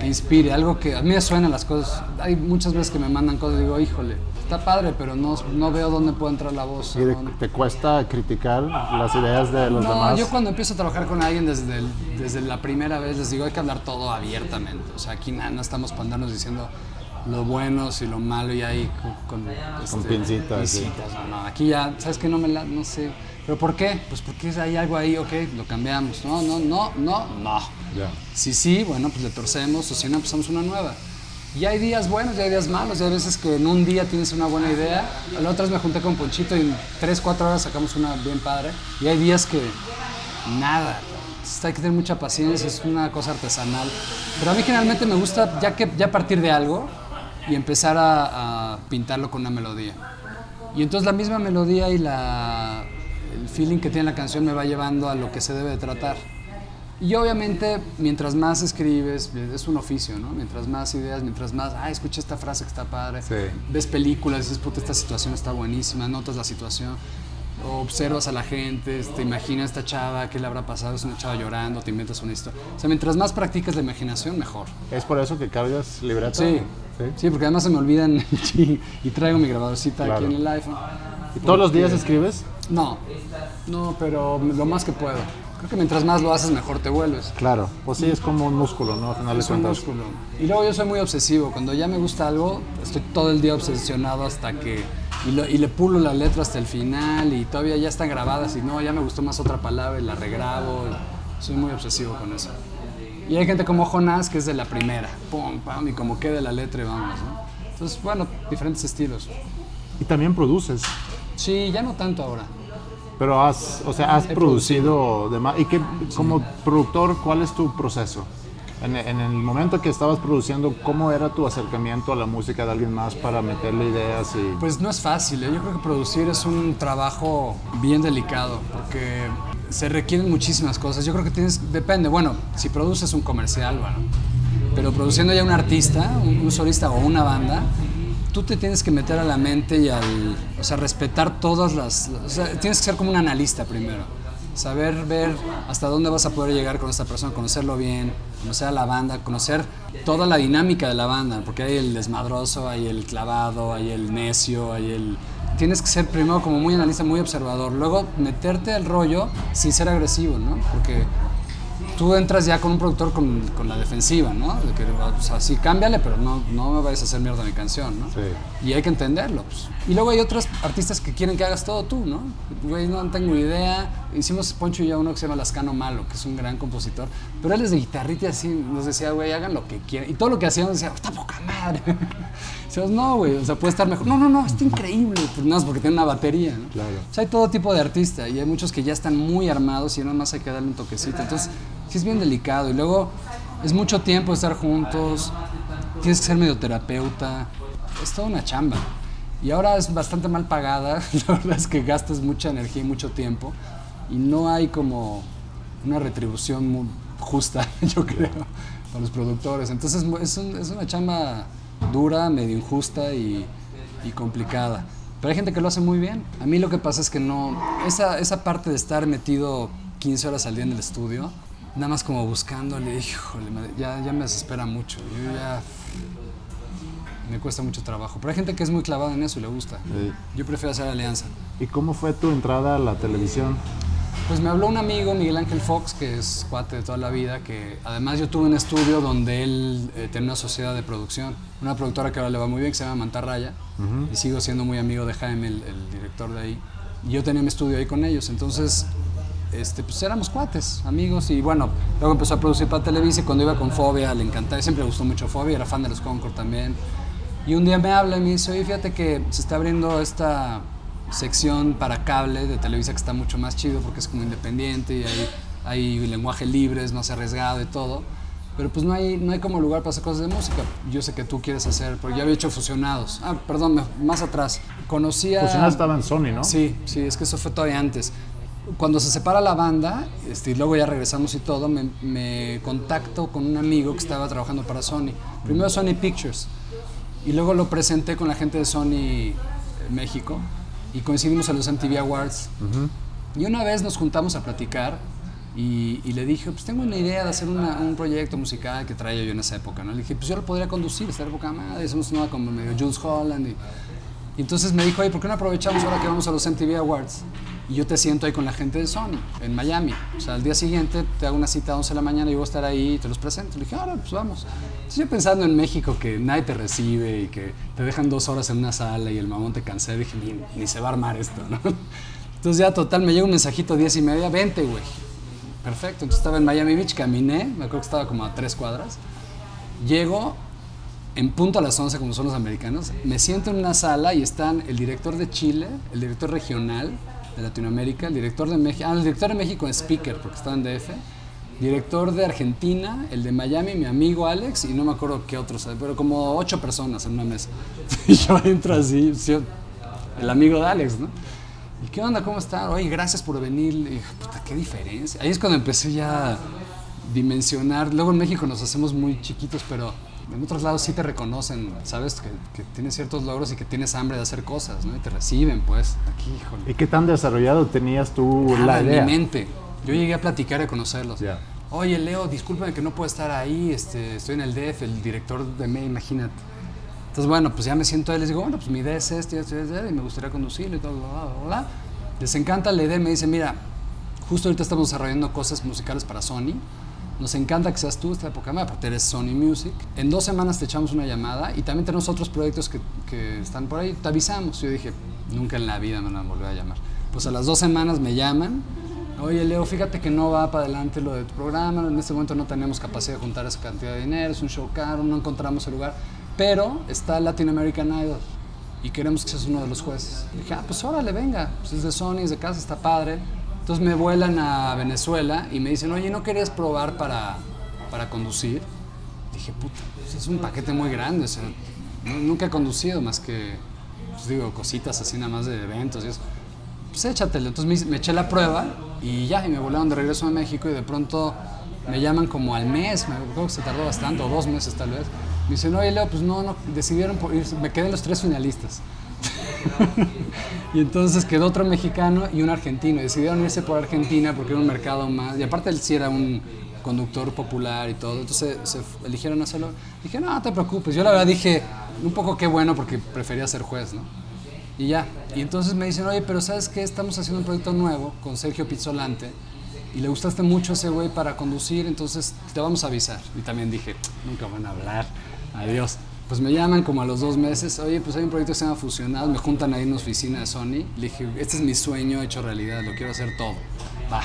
que inspire, algo que a mí me suenan las cosas. Hay muchas veces que me mandan cosas y digo, híjole, está padre, pero no, no veo dónde puede entrar la voz. ¿Y te cuesta criticar las ideas de los No, demás? yo cuando empiezo a trabajar con alguien desde, el- desde la primera vez les digo hay que hablar todo abiertamente. O sea, aquí na- no estamos para andarnos diciendo lo bueno y lo malo y ahí con, con, este, pincitas, sí. pincitas, no, no, aquí ya, ¿sabes qué? No me la, no sé. ¿Pero por qué? Pues porque hay algo ahí, ok, lo cambiamos. No, no, no, no, no. Ya. Si sí, bueno, pues le torcemos o si no, empezamos una nueva. Y hay días buenos y hay días malos. Hay veces que en un día tienes una buena idea. La otra vez me junté con Ponchito y en 3, 4 horas sacamos una bien padre. Y hay días que nada. Entonces hay que tener mucha paciencia, es una cosa artesanal. Pero a mí generalmente me gusta ya, que, ya partir de algo y empezar a, pintarlo con una melodía. Y entonces la misma melodía y la, el feeling que tiene la canción me va llevando a lo que se debe de tratar. Y obviamente, mientras más escribes, es un oficio, ¿no? Mientras más ideas, mientras más, ah, escucha esta frase que está padre, Sí. ves películas, dices, puta, esta situación está buenísima, notas la situación, observas a la gente, te imaginas esta chava, qué le habrá pasado, es una chava llorando, te inventas una historia. O sea, mientras más practicas la imaginación, mejor. ¿Es por eso que cargas libreta? Sí, ¿Sí? sí, porque además se me olvidan y traigo mi grabadorcita Claro. aquí en el iPhone. ¿Y todos los días escribes? No, no, pero lo más que puedo. Creo que mientras más lo haces, mejor te vuelves. Claro. Pues sí, es como un músculo, ¿no? Al final de Es un músculo. Y luego yo soy muy obsesivo. Cuando ya me gusta algo, estoy todo el día obsesionado hasta que... Y, lo- y le pulo la letra hasta el final y todavía ya están grabadas y no, ya me gustó más otra palabra y la regrabo. soy muy obsesivo con eso. Y hay gente como Jonás que es de la primera. Pum, pam, y como quede la letra y vamos, ¿no? Entonces, bueno, diferentes estilos. Y también produces. Sí, ya no tanto ahora. Pero has, o sea, has He producido demás. ¿Y qué, como productor, cuál es tu proceso? En, en el momento que estabas produciendo, ¿cómo era tu acercamiento a la música de alguien más para meterle ideas y... Pues no es fácil, ¿eh? yo creo que producir es un trabajo bien delicado porque se requieren muchísimas cosas. Yo creo que tienes, depende, bueno, si produces un comercial, bueno, pero produciendo ya un artista, un, un solista o una banda, tú te tienes que meter a la mente y al, o sea, respetar todas las, o sea, tienes que ser como un analista primero. Saber ver hasta dónde vas a poder llegar con esta persona, conocerlo bien, conocer a la banda, conocer toda la dinámica de la banda, porque hay el desmadroso, hay el clavado, hay el necio, hay el... Tienes que ser primero como muy analista, muy observador, luego meterte al rollo sin ser agresivo, ¿no? Porque tú entras ya con un productor con, con la defensiva, ¿no? De que, o sea, sí, cámbiale, pero no, no me vayas a hacer mierda mi canción, ¿no? Sí. Y hay que entenderlo. pues. Y luego hay otros artistas que quieren que hagas todo tú, ¿no? Güey, no tengo idea. Hicimos Poncho y yo uno que se llama Lascano Malo, que es un gran compositor. Pero él es de guitarrita y así nos decía, güey, hagan lo que quieran. Y todo lo que hacíamos decía, está poca madre. Decíamos, no, güey, o sea, puede estar mejor. No, no, no, está increíble. Pues nada, más porque tiene una batería, ¿no? Claro. O sea, hay todo tipo de artista y hay muchos que ya están muy armados y nada más hay que darle un toquecito. Entonces, sí es bien delicado. Y luego es mucho tiempo estar juntos, tienes que ser medio terapeuta. Es toda una chamba. Y ahora es bastante mal pagada. La verdad es que gastas mucha energía y mucho tiempo. Y no hay como una retribución muy justa, yo creo, para los productores. Entonces es, un- es una chamba dura, medio injusta y, y complicada. Pero hay gente que lo hace muy bien. A mí lo que pasa es que no... Esa, esa parte de estar metido 15 horas al día en el estudio, nada más como buscándole, híjole, ya, ya me desespera mucho. Yo ya... Me cuesta mucho trabajo. Pero hay gente que es muy clavada en eso y le gusta. Sí. Yo prefiero hacer alianza. ¿Y cómo fue tu entrada a la televisión? Pues me habló un amigo, Miguel Ángel Fox, que es cuate de toda la vida, que además yo tuve un estudio donde él eh, tenía una sociedad de producción, una productora que ahora le va muy bien, que se llama Mantarraya, y sigo siendo muy amigo de Jaime, el, el director de ahí. Y yo tenía mi estudio ahí con ellos, entonces este, pues éramos cuates, amigos, y bueno, luego empezó a producir para Televisa y cuando iba con Fobia le encantaba, siempre le gustó mucho Fobia, era fan de los Concord también. Y un día me habla y me dice, oye, fíjate que se está abriendo esta sección para cable de Televisa que está mucho más chido porque es como independiente y hay, hay lenguaje libre, es más arriesgado y todo. Pero pues no hay, no hay como lugar para hacer cosas de música. Yo sé que tú quieres hacer, porque ya había hecho fusionados. Ah, perdón, más atrás. Conocí a... Fusionados estaba en Sony, ¿no? Sí, sí, es que eso fue todavía antes. Cuando se separa la banda, este, y luego ya regresamos y todo, me, me contacto con un amigo que estaba trabajando para Sony. Primero Sony Pictures, y luego lo presenté con la gente de Sony eh, México, y coincidimos en los MTV Awards. Y una vez nos juntamos a platicar, y, y le dije, pues tengo una idea de hacer una- un proyecto musical que traía yo en esa época, ¿no? Le dije, pues yo lo podría conducir, esta época, madre, hacemos una como medio Jules Holland, y, y entonces me dijo, oye, ¿por qué no aprovechamos ahora que vamos a los MTV Awards? Y yo te siento ahí con la gente de Sony, en Miami. O sea, al día siguiente te hago una cita a 11 de la mañana y voy a estar ahí y te los presento. Le dije, ahora, pues vamos. Entonces yo pensando en México, que nadie te recibe y que te dejan dos horas en una sala y el mamón te cansé, dije, ni, ni se va a armar esto, ¿no? Entonces ya, total, me llega un mensajito 10 y media, vente, güey. Perfecto, entonces estaba en Miami Beach, caminé, me acuerdo que estaba como a tres cuadras. Llego, en punto a las 11 como son los americanos, me siento en una sala y están el director de Chile, el director regional de Latinoamérica, el director de México, ah, el director de México en speaker porque estaba en DF, director de Argentina, el de Miami, mi amigo Alex y no me acuerdo qué otros, pero como ocho personas en una mesa. Y yo entro así, sí, el amigo de Alex, ¿no? ¿Y qué onda? ¿Cómo están? Oye, gracias por venir. Y dije, puta, qué diferencia. Ahí es cuando empecé ya a dimensionar. Luego en México nos hacemos muy chiquitos, pero en otros lados sí te reconocen, ¿sabes? Que, que tienes ciertos logros y que tienes hambre de hacer cosas, ¿no? Y te reciben, pues. Aquí, híjole. ¿Y qué tan desarrollado tenías tú Nada la en idea? mi mente. Yo llegué a platicar y a conocerlos. Ya. Oye, Leo, discúlpame que no puedo estar ahí, este, estoy en el DF, el director de me, imagínate. Entonces, bueno, pues ya me siento ahí les digo, bueno, pues mi idea es esta y esta y esta, y me gustaría conducirlo y todo, bla, bla, bla. Les encanta la idea me dice, mira, justo ahorita estamos desarrollando cosas musicales para Sony. Nos encanta que seas tú esta época, porque eres Sony Music. En dos semanas te echamos una llamada y también tenemos otros proyectos que, que están por ahí. Te avisamos. Yo dije, nunca en la vida me van a volver a llamar. Pues a las dos semanas me llaman. Oye, Leo, fíjate que no va para adelante lo de tu programa. En este momento no tenemos capacidad de juntar esa cantidad de dinero. Es un show caro, no encontramos el lugar. Pero está Latin American Idol y queremos que seas uno de los jueces. dije, ah, pues órale, venga. Pues es de Sony, es de casa, está padre. Entonces me vuelan a Venezuela y me dicen, oye, ¿no querías probar para, para conducir? Dije, puta, pues es un paquete muy grande. o sea, nu- nunca he conducido más que, pues digo, cositas así nada más de eventos y eso. Pues échatelo. Entonces me, me eché la prueba y ya, y me volaron de regreso a México y de pronto me llaman como al mes, me acuerdo que se tardó bastante, o dos meses tal vez. Me dicen, oye Leo, pues no, no, decidieron por me quedé en los tres finalistas. y entonces quedó otro mexicano y un argentino. Decidieron irse por Argentina porque era un mercado más. Y aparte él sí era un conductor popular y todo. Entonces se eligieron hacerlo. Dije, no, no te preocupes. Yo la verdad dije, un poco qué bueno porque prefería ser juez, ¿no? Y ya. Y entonces me dicen, oye, pero ¿sabes qué? Estamos haciendo un proyecto nuevo con Sergio Pizzolante. Y le gustaste mucho a ese güey para conducir, entonces te vamos a avisar. Y también dije, nunca van a hablar. Adiós. Pues me llaman como a los dos meses, oye, pues hay un proyecto que se llama Fusionados, me juntan ahí en una oficina de Sony. Le dije, este es mi sueño hecho realidad, lo quiero hacer todo. Va.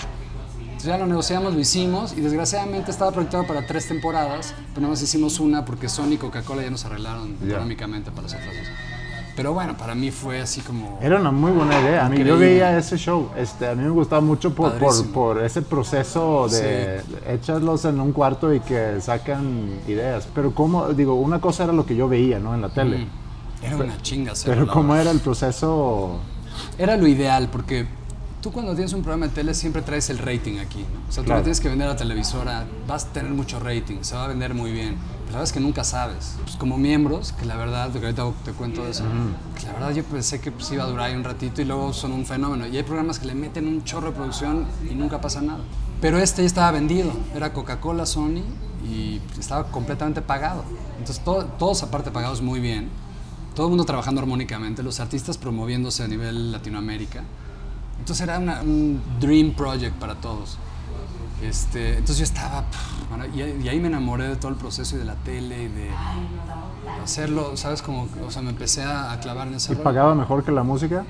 Entonces ya lo negociamos, lo hicimos y desgraciadamente estaba proyectado para tres temporadas, pero nada más hicimos una porque Sony y Coca-Cola ya nos arreglaron Ya. económicamente para las otras dos. Pero bueno, para mí fue así como... Era una muy buena idea. A mí, yo veía ese show. Este, a mí me gustaba mucho por, por, por ese proceso de echarlos en un cuarto y que sacan ideas. Pero como, digo, una cosa era lo que yo veía, ¿no? En la tele. Mm. Era una chinga Pero cómo era el proceso... Era lo ideal, porque tú cuando tienes un programa de tele siempre traes el rating aquí, ¿no? O sea, tú Claro. le tienes que vender a la televisora, vas a tener mucho rating, se va a vender muy bien. Pero la verdad es que nunca sabes. Pues como miembros, que la verdad, que ahorita te cuento de eso, que la verdad yo pensé que pues, iba a durar ahí un ratito y luego son un fenómeno. Y hay programas que le meten un chorro de producción y nunca pasa nada. Pero este ya estaba vendido, era Coca-Cola, Sony y estaba completamente pagado. Entonces todo- todos aparte pagados muy bien todo el mundo trabajando armónicamente, los artistas promoviéndose a nivel Latinoamérica. Entonces era una- un dream project para todos. Este, entonces yo estaba, pff, y, y ahí me enamoré de todo el proceso y de la tele y de hacerlo, ¿sabes? Como, o sea, me empecé a, clavar en ese ¿Y pagaba mejor que la música?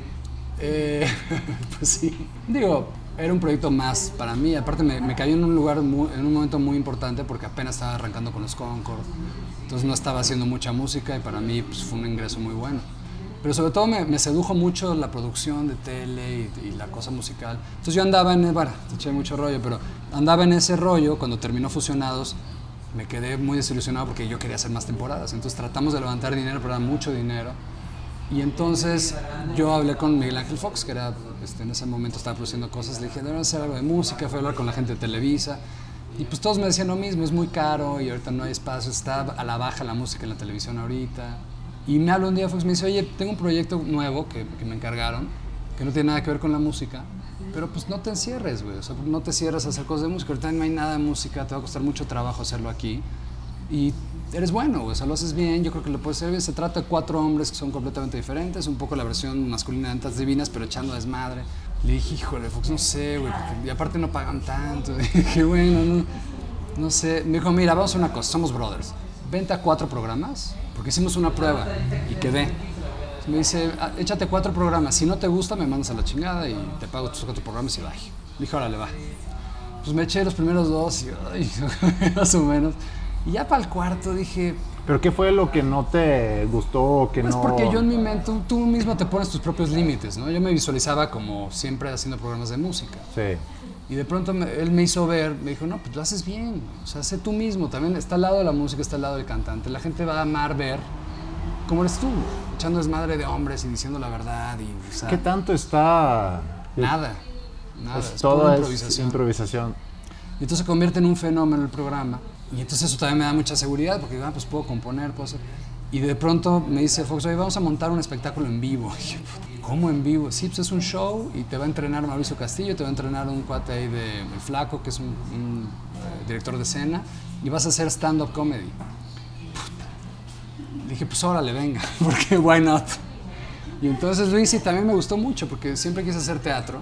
Eh, pues sí. Digo, era un proyecto más para mí. Aparte me, me cayó en un lugar, muy- en un momento muy importante porque apenas estaba arrancando con los Concord. Entonces no estaba haciendo mucha música y para mí pues, fue un ingreso muy bueno. Pero sobre todo me, me sedujo mucho la producción de tele y, y la cosa musical. Entonces yo andaba en, bueno, te eché mucho rollo, pero andaba en ese rollo cuando terminó Fusionados. Me quedé muy desilusionado porque yo quería hacer más temporadas. Entonces tratamos de levantar dinero, pero era mucho dinero. Y entonces yo hablé con Miguel Ángel Fox, que era, este, en ese momento estaba produciendo cosas. Le dije, deben hacer algo de música. Fui a hablar con la gente de Televisa. Y pues todos me decían lo mismo, es muy caro y ahorita no hay espacio. Está a la baja la música en la televisión ahorita. Y me habla un día Fox y me dice, oye, tengo un proyecto nuevo que, que me encargaron, que no tiene nada que ver con la música. Pero pues no te encierres, güey. O sea, no te cierres a hacer cosas de música. Ahorita no hay nada de música, te va a costar mucho trabajo hacerlo aquí y eres bueno, güey, o sea, lo haces bien, yo creo que lo puedes hacer bien. Se trata de cuatro hombres que son completamente diferentes, un poco la versión masculina de Antas Divinas, pero echando desmadre. Le dije, híjole, Fox, no sé, güey, y aparte no pagan tanto. dije, bueno, no, no sé. Me dijo, mira, vamos a hacer una cosa, somos brothers. Vente a cuatro programas, porque hicimos una prueba y quedé. Me dice, "Ah, échate cuatro programas, si no te gusta me mandas a la chingada y te pago tus cuatro programas y bye. Dije, órale, va. Pues me eché los primeros dos y ay, más o menos. Y ya para el cuarto dije, ¿Pero qué fue lo que no te gustó o que pues no...? porque yo en mi mente, tú, tú mismo te pones tus propios límites, ¿no? Yo me visualizaba como siempre haciendo programas de música. Sí. Y de pronto me- él me hizo ver, me dijo, no, pues lo haces bien, o sea, sé tú mismo, también está al lado de la música, está al lado del cantante. La gente va a amar ver cómo eres tú, echando desmadre de hombres y diciendo la verdad y, o sea, ¿Qué tanto está...? nada, nada, Es es es improvisación. improvisación. Y entonces se convierte en un fenómeno el programa. Y entonces eso también me da mucha seguridad porque ah, pues puedo componer, puedo hacer. Y de pronto me dice Fox, oye, vamos a montar un espectáculo en vivo. Y yo, "Puta, ¿cómo en vivo? Sí, pues es un show y te va a entrenar Mauricio Castillo, te va a entrenar un cuate ahí de El Flaco, que es un, un, eh, director de escena, y vas a hacer stand-up comedy. Puta. Dije, pues órale, venga, porque why not? Y entonces lo hice y también me gustó mucho porque siempre quise hacer teatro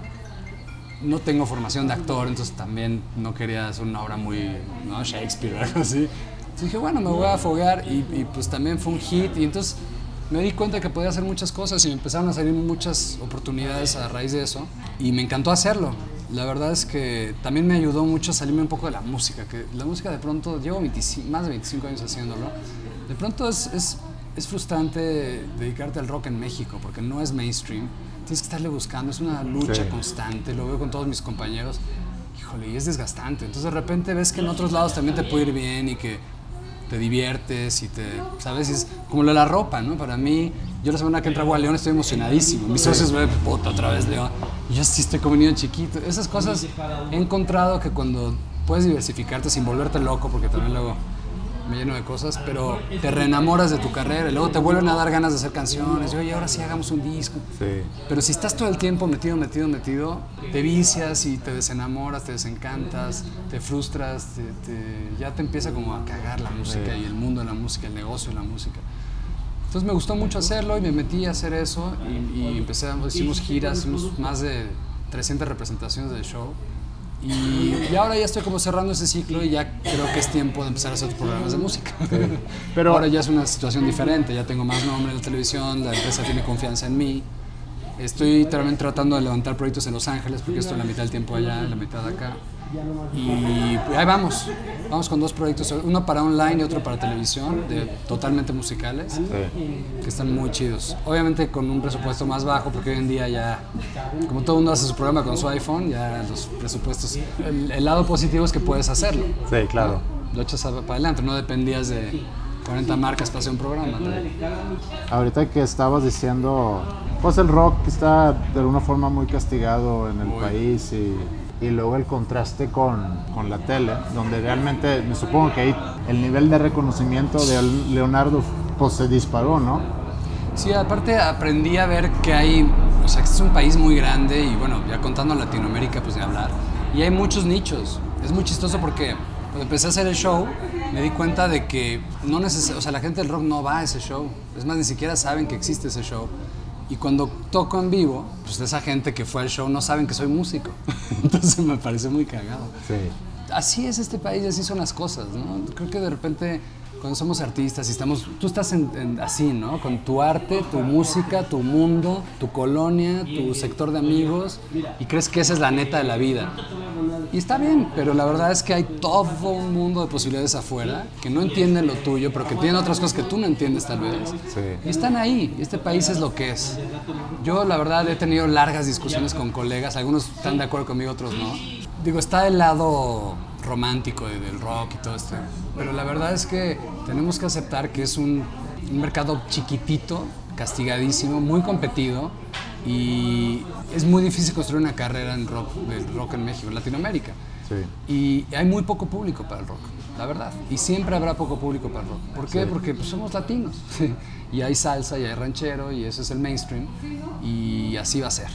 no tengo formación de actor, entonces también no quería hacer una obra muy, ¿no? Shakespeare o algo así. Entonces dije, bueno, me voy a afogar y, y, pues también fue un hit y entonces me di cuenta que podía hacer muchas cosas y me empezaron a salir muchas oportunidades a raíz de eso y me encantó hacerlo. La verdad es que también me ayudó mucho a salirme un poco de la música, que la música de pronto, llevo 25 más de 25 años haciéndolo, de pronto es, es, es frustrante dedicarte al rock en México porque no es mainstream tienes que estarle buscando, es una lucha Sí. constante, lo veo con todos mis compañeros, híjole, y es desgastante. Entonces de repente ves que en otros lados también te puede ir bien y que te diviertes y te, ¿sabes? Es como lo de la ropa, ¿no? Para mí, yo la semana que entra a León estoy emocionadísimo. Mis socios me puta otra vez León. Yo sí estoy como niño chiquito. Esas cosas he encontrado que cuando puedes diversificarte sin volverte loco, porque también luego me lleno de cosas, pero te reenamoras de tu carrera y luego te vuelven a dar ganas de hacer canciones. Y oye, ahora sí hagamos un disco. Sí. Pero si estás todo el tiempo metido, metido, metido, te vicias y te desenamoras, te desencantas, te frustras, te- te- ya te empieza como a cagar la música y el mundo de la música, el negocio de la música. Entonces me gustó mucho hacerlo y me metí a hacer eso y, y empecé, hicimos giras, hicimos más de 300 representaciones del show. Y, y ahora ya estoy como cerrando ese ciclo y ya creo que es tiempo de empezar a hacer otros programas de música. Pero- ahora ya es una situación diferente, ya tengo más nombre en la televisión, la empresa tiene confianza en mí. Estoy también tratando de levantar proyectos en Los Ángeles porque estoy la mitad del tiempo allá, la mitad acá. Y pues, ahí vamos, vamos con dos proyectos, uno para online y otro para televisión, de, totalmente musicales, que están muy chidos. Obviamente con un presupuesto más bajo porque hoy en día ya, como todo mundo hace su programa con su iPhone, ya los presupuestos, el, el lado positivo es que puedes hacerlo. Sí, claro. Lo echas para adelante, no dependías de 40 marcas para hacer un programa. ¿no? Ahorita que estabas diciendo, pues el rock está de alguna forma muy castigado en el Muy. país y, y luego el contraste con, con la tele, donde realmente me supongo que ahí el nivel de reconocimiento de Leonardo pues se disparó, ¿no? Sí, aparte aprendí a ver que hay, o sea, que es un país muy grande y bueno, ya contando Latinoamérica, pues de hablar. Y hay muchos nichos. Es muy chistoso porque cuando empecé a hacer el show, me di cuenta de que no neces o sea, la gente del rock no va a ese show. Es más, ni siquiera saben que existe ese show. Y cuando toco en vivo, pues esa gente que fue al show no saben que soy músico. Entonces me parece muy cagado. Sí. Así es este país, así son las cosas, ¿no? Creo que de repente cuando somos artistas y estamos, tú estás en- en- así, ¿no? Con tu arte, tu música, tu mundo, tu colonia, tu sector de amigos y crees que esa es la neta de la vida. Y está bien, pero la verdad es que hay todo un mundo de posibilidades afuera que no entienden lo tuyo, pero que tienen otras cosas que tú no entiendes tal vez. Sí. Y están ahí, este país es lo que es. Yo la verdad he tenido largas discusiones con colegas, algunos están de acuerdo conmigo, otros no. Digo, está el lado romántico de- del rock y todo esto, pero la verdad es que tenemos que aceptar que es un, un mercado chiquitito, castigadísimo, muy competido y es muy difícil construir una carrera en rock, del rock en México, en Latinoamérica. Sí. Y hay muy poco público para el rock, la verdad. Y siempre habrá poco público para el rock. ¿Por qué? Porque pues, somos latinos. y hay salsa, y hay ranchero, y ese es el mainstream. Y así va a ser.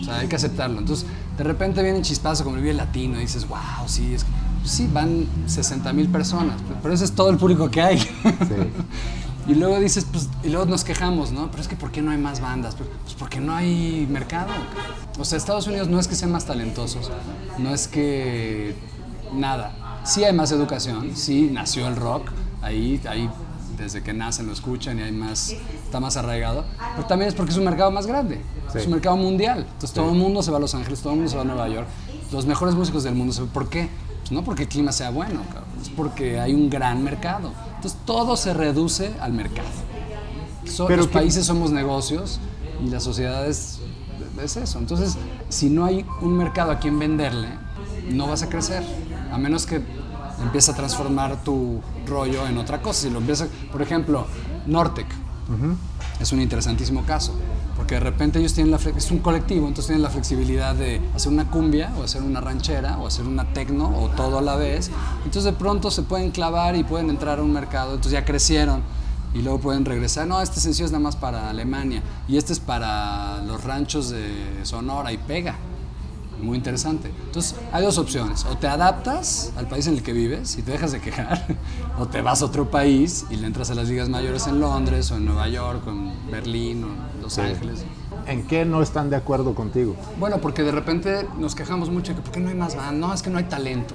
O sea, hay que aceptarlo. Entonces, de repente viene un chispazo como el Vive Latino y dices, wow, sí, es... pues sí, van 60 mil personas, pero ese es todo el público que hay. Y luego dices, pues, y luego nos quejamos, ¿no? Pero es que ¿por qué no hay más bandas? Pues porque no hay mercado. O sea, Estados Unidos no es que sean más talentosos, no es que nada. Sí hay más educación, sí nació el rock, ahí, ahí desde que nacen lo escuchan y hay más, está más arraigado, pero también es porque es un mercado más grande, Sí. es un mercado mundial. Entonces todo el mundo se va a Los Ángeles, todo el mundo se va a Nueva York. Los mejores músicos del mundo, se- ¿por qué? Pues no porque el clima sea bueno, cabrón, es porque hay un gran mercado. Entonces todo se reduce al mercado. So- Pero los ¿qué- países somos negocios y las sociedades es eso. Entonces, si no hay un mercado a quien venderle, no vas a crecer. A menos que empieces a transformar tu rollo en otra cosa. Si lo empiezas, por ejemplo, Nortec es un interesantísimo caso. Porque de repente ellos tienen la es un colectivo, entonces tienen la flexibilidad de hacer una cumbia o hacer una ranchera o hacer una tecno o todo a la vez. Entonces de pronto se pueden clavar y pueden entrar a un mercado, entonces ya crecieron y luego pueden regresar. No, este sencillo es nada más para Alemania y este es para los ranchos de Sonora y pega. Muy interesante. Entonces, hay dos opciones. O te adaptas al país en el que vives y te dejas de quejar, o te vas a otro país y le entras a las ligas mayores en Londres, o en Nueva York, o en Berlín, o en Los Ángeles. ¿En qué no están de acuerdo contigo? Bueno, porque de repente nos quejamos mucho de que ¿por qué no hay más bandas? No, es que no hay talento.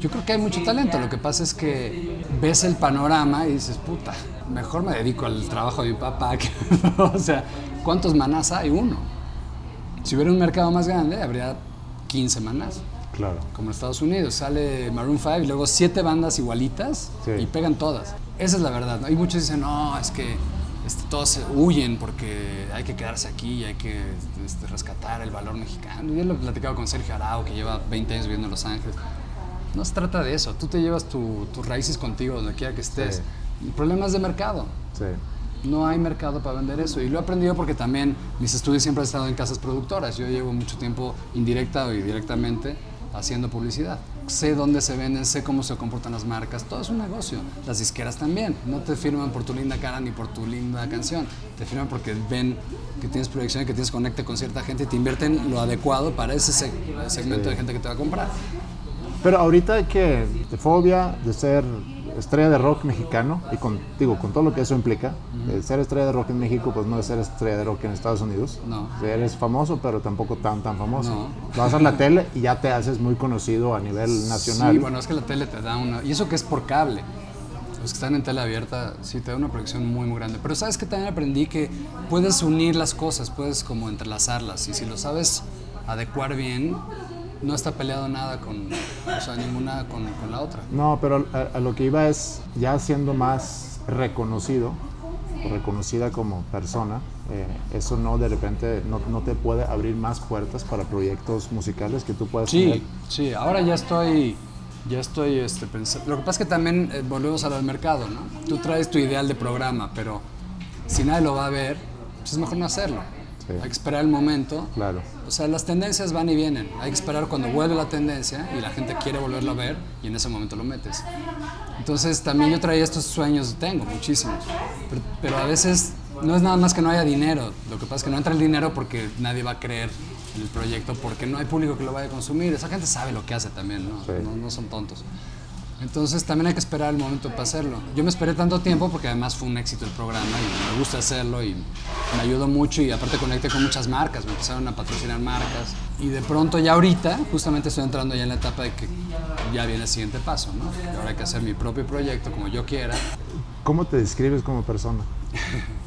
Yo creo que hay mucho talento, lo que pasa es que ves el panorama y dices, puta, mejor me dedico al trabajo de mi papá. que- o sea, ¿cuántos manás hay? Uno. Si hubiera un mercado más grande, habría 15 manás, Claro. como en Estados Unidos. Sale Maroon 5 y luego siete bandas igualitas Sí. y pegan todas. Esa es la verdad. ¿no? Y muchos dicen, no, es que este, todos se huyen porque hay que quedarse aquí y hay que este, rescatar el valor mexicano. Yo lo he platicado con Sergio Arau, que lleva 20 años viviendo en Los Ángeles. No se trata de eso. Tú te llevas tu- tus raíces contigo donde quiera que estés. Sí. El problema es de mercado. Sí. No hay mercado para vender eso. Y lo he aprendido porque también mis estudios siempre han estado en casas productoras. Yo llevo mucho tiempo indirecta o directamente haciendo publicidad. Sé dónde se venden, sé cómo se comportan las marcas. Todo es un negocio. Las disqueras también. No te firman por tu linda cara ni por tu linda canción. Te firman porque ven que tienes proyección y que tienes conecte con cierta gente y te invierten lo adecuado para ese seg- segmento de gente que te va a comprar. Pero ahorita hay que, de fobia, de ser estrella de rock mexicano, y con, digo, con todo lo que eso implica, el ser estrella de rock en México, pues no es ser estrella de rock en Estados Unidos. No. O sea, eres famoso, pero tampoco tan, tan famoso. No. Vas a la tele y ya te haces muy conocido a nivel nacional. Sí, bueno, es que la tele te da una... Y eso que es por cable. Los que están en tele abierta, sí, te da una proyección muy, muy grande. Pero sabes que también aprendí que puedes unir las cosas, puedes como entrelazarlas. Y si lo sabes adecuar bien, no está peleado nada con... O sea, ninguna con, con la otra. No, pero a, a lo que iba es ya siendo más reconocido o reconocida como persona, eh, eso no de repente no, no te puede abrir más puertas para proyectos musicales que tú puedas tener. Sí, sí, ahora ya estoy, ya estoy este, pensando. Lo que pasa es que también eh, volvemos a lo del mercado, ¿no? Tú traes tu ideal de programa, pero si nadie lo va a ver, pues es mejor no hacerlo. Sí. Hay que esperar el momento. Claro. O sea, las tendencias van y vienen. Hay que esperar cuando vuelve la tendencia y la gente quiere volverlo a ver y en ese momento lo metes. Entonces también yo traía estos sueños, tengo muchísimos, pero, pero a veces no es nada más que no haya dinero. Lo que pasa es que no entra el dinero porque nadie va a creer en el proyecto, porque no hay público que lo vaya a consumir. Esa gente sabe lo que hace también, ¿no? Sí. No, no son tontos. Entonces también hay que esperar el momento para hacerlo. Yo me esperé tanto tiempo porque además fue un éxito el programa y me gusta hacerlo y me ayudó mucho y aparte conecté con muchas marcas, me empezaron a patrocinar marcas y de pronto ya ahorita justamente estoy entrando ya en la etapa de que ya viene el siguiente paso, ¿no? Y ahora hay que hacer mi propio proyecto como yo quiera. ¿Cómo te describes como persona?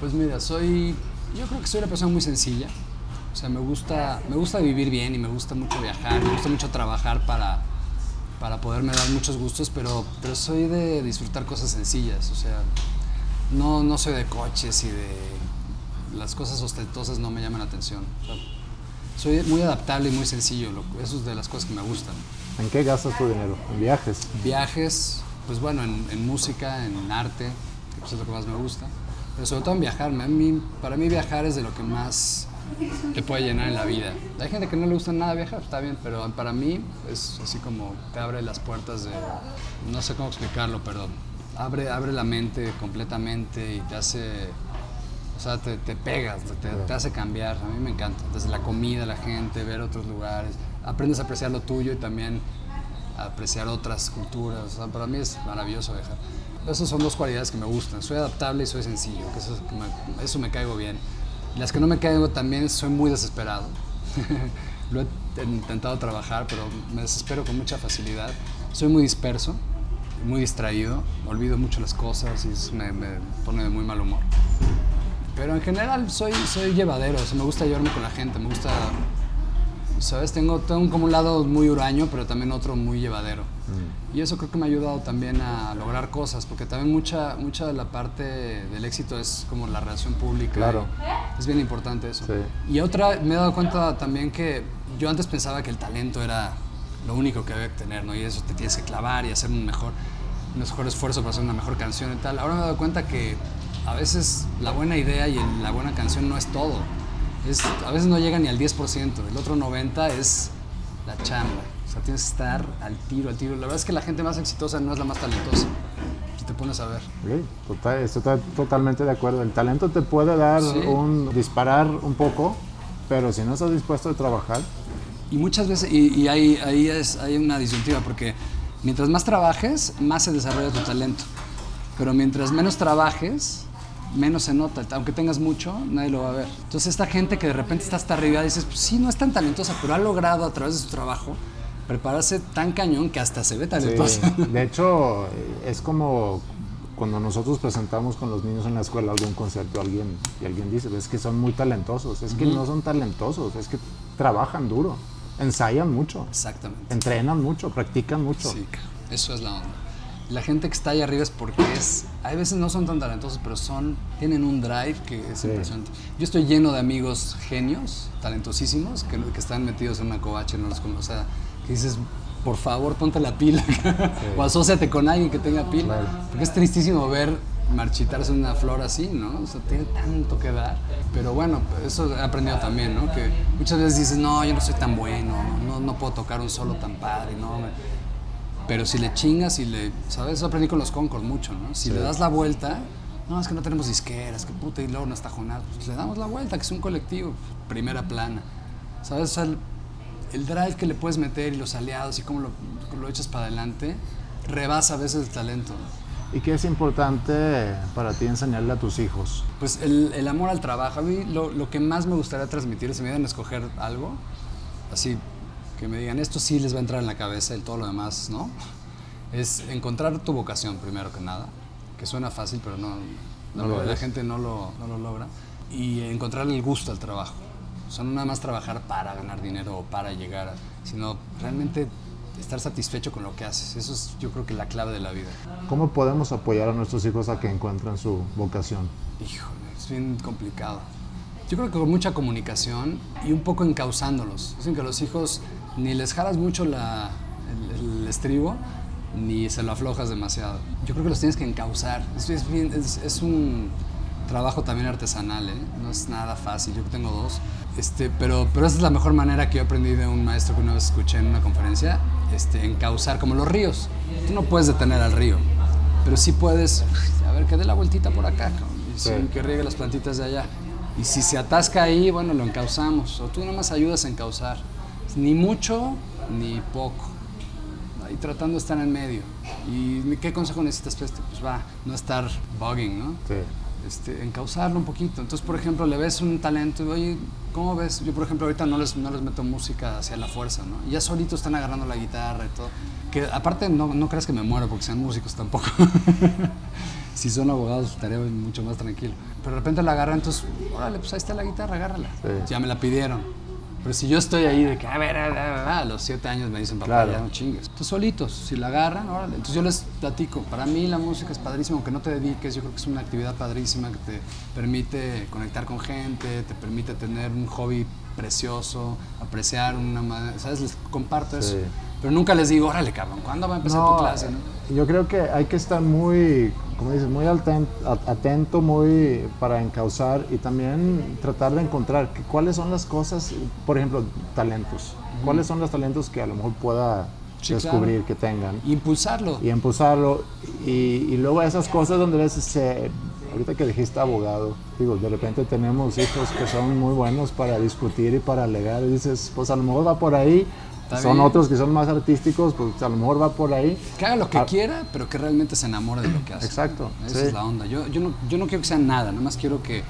Pues mira, soy, yo creo que soy una persona muy sencilla. O sea, me gusta, me gusta vivir bien y me gusta mucho viajar, me gusta mucho trabajar para, para poderme dar muchos gustos, pero, pero soy de disfrutar cosas sencillas. O sea, no, no soy de coches y de las cosas ostentosas no me llaman la atención. O sea, soy muy adaptable y muy sencillo, lo- eso es de las cosas que me gustan. ¿En qué gastas tu dinero? ¿En viajes? Viajes, pues bueno, en, en música, en arte, que pues es lo que más me gusta, pero sobre todo en viajar. A mí, para mí viajar es de lo que más te puede llenar en la vida. Hay gente que no le gusta nada viajar, está bien, pero para mí es así como te abre las puertas de, no sé cómo explicarlo, pero abre, abre la mente completamente y te hace, o sea, te, te pegas, te, te hace cambiar. A mí me encanta, desde la comida, la gente, ver otros lugares, aprendes a apreciar lo tuyo y también a apreciar otras culturas. O sea, para mí es maravilloso viajar. Esas son dos cualidades que me gustan. Soy adaptable y soy sencillo, que eso, que me, eso me caigo bien. Las que no me caigo también soy muy desesperado. Lo he intentado trabajar, pero me desespero con mucha facilidad. Soy muy disperso, muy distraído, olvido mucho las cosas y me, pone de muy mal humor. Pero en general soy, soy llevadero, me gusta llevarme con la gente, me gusta, ¿sabes? Tengo, tengo como un lado muy huraño, pero también otro muy llevadero. Y eso creo que me ha ayudado también a lograr cosas, porque también mucha, mucha de la parte del éxito es como la relación pública. Claro. Es bien importante eso. Sí. Y otra, me he dado cuenta también que yo antes pensaba que el talento era lo único que había que tener, ¿no? Y eso te tienes que clavar y hacer un mejor, un mejor esfuerzo para hacer una mejor canción y tal. Ahora me he dado cuenta que a veces la buena idea y la buena canción no es todo. Es, a veces no llega ni al 10%, el otro 90% es la chamba. O sea, tienes que estar al tiro, al tiro. La verdad es que la gente más exitosa no es la más talentosa, si te pones a ver. Sí, total- estoy to- totalmente de acuerdo. El talento te puede dar Sí. un disparar un poco, pero si no estás dispuesto a trabajar, Y muchas veces, y, y ahí, ahí es, hay una disyuntiva, porque mientras más trabajes, más se desarrolla tu talento. Pero mientras menos trabajes, menos se nota. Aunque tengas mucho, nadie lo va a ver. Entonces esta gente que de repente está hasta arriba, dices, pues sí, no es tan talentosa, pero ha logrado a través de su trabajo prepararse tan cañón que hasta se ve Sí, talentosa. de hecho, es como cuando nosotros presentamos con los niños en la escuela algún concierto alguien, y alguien dice, es que son muy talentosos. Es que no son talentosos, es que trabajan duro, ensayan mucho, Exactamente. entrenan mucho, practican mucho. Sí, eso es la onda. La gente que está ahí arriba es porque es. Hay veces no son tan talentosos, pero son. Tienen un drive que es Sí. impresionante. Yo estoy lleno de amigos genios, talentosísimos, que, que están metidos en una covacha, no los conozco. O sea, que dices, por favor, ponte la pila. o asóciate con alguien que tenga pila. Claro. Porque es tristísimo ver marchitarse una flor así, ¿no? O sea, tiene tanto que dar. Pero bueno, eso he aprendido también, ¿no? Que muchas veces dices, no, yo no soy tan bueno, no, no puedo tocar un solo tan padre, no. Pero si le chingas y le, ¿sabes? Eso aprendí con los Concord mucho, ¿no? Si le das la vuelta, no, es que no tenemos disqueras, que puta, y luego no está Jonás. Pues le damos la vuelta, que es un colectivo, primera plana. ¿Sabes? O sea, el, el drive que le puedes meter y los aliados y cómo lo, lo echas para adelante, rebasa a veces el talento. ¿Y qué es importante para ti enseñarle a tus hijos? Pues el, el amor al trabajo. A mí lo, lo que más me gustaría transmitir, si me dieran a escoger algo, así que me digan, esto sí les va a entrar en la cabeza y todo lo demás, ¿no? Es encontrar tu vocación primero que nada, que suena fácil, pero no, No la la gente no lo, no lo logra. Y encontrar el gusto al trabajo. O sea, no nada más trabajar para ganar dinero o para llegar, a- sino realmente estar satisfecho con lo que haces. Eso es yo creo que la clave de la vida. ¿Cómo podemos apoyar a nuestros hijos a que encuentren su vocación? Híjole, es bien complicado. Yo creo que con mucha comunicación y un poco encauzándolos. Dicen que los hijos ni les jalas mucho la- el, el estribo, ni se lo aflojas demasiado. Yo creo que los tienes que encauzar. Es, es bien- es- es un trabajo también artesanal, ¿eh? no es nada fácil. Yo tengo dos. Este, pero, pero esa es la mejor manera que yo aprendí de un maestro que una vez escuché en una conferencia, este, encauzar como los ríos. Tú no puedes detener al río, pero sí puedes, a ver, que dé la vueltita por acá, y sí, que riegue las plantitas de allá. Y si se atasca ahí, bueno, lo encauzamos. O tú nada más ayudas a encauzar. Ni mucho, ni poco. Y tratando de estar en medio. ¿Y qué consejo necesitas? Pues, pues va, no estar bugging, ¿no? Sí. Este, encauzarlo un poquito. Entonces, por ejemplo, le ves un talento y, oye, ¿cómo ves? Yo, por ejemplo, ahorita no les, no les meto música hacia la fuerza, ¿no? Y ya solitos están agarrando la guitarra y todo. Que aparte, no, no creas que me muero porque sean músicos tampoco. si son abogados, estaría mucho más tranquilo. Pero de repente la agarran, entonces, órale, pues ahí está la guitarra, agárrala. Sí. Ya me la pidieron. Pero si yo estoy ahí de que, a ver, a, ver, a, ver, a los siete años me dicen, papá, Claro. ya no chingues. Entonces, solitos, si la agarran, órale. Entonces, yo les platico. Para mí, la música es padrísima, aunque no te dediques. Yo creo que es una actividad padrísima que te permite conectar con gente, te permite tener un hobby precioso, apreciar una. ¿Sabes? Les comparto eso. Pero nunca les digo, órale, cabrón, ¿cuándo va a empezar tu clase? no? Yo creo que hay que estar muy, como dices, muy atento, muy para encauzar y también tratar de encontrar que- cuáles son las cosas, por ejemplo, talentos. ¿Cuáles son los talentos que a lo mejor pueda Sí, descubrir claro. que tengan? Impulsarlo. y impulsarlo. Y, y luego esas cosas donde a veces se... Ahorita que dijiste abogado, digo, de repente tenemos hijos que son muy buenos para discutir y para alegar. Y dices, pues a lo mejor va por ahí. Está son bien. otros que son más artísticos, pues a lo mejor va por ahí. Que haga lo que Ah. quiera, pero que realmente se enamore de lo que hace. Exacto, Esa sí. es la onda. Yo, yo, no, yo no quiero que sean nada, nada más quiero que,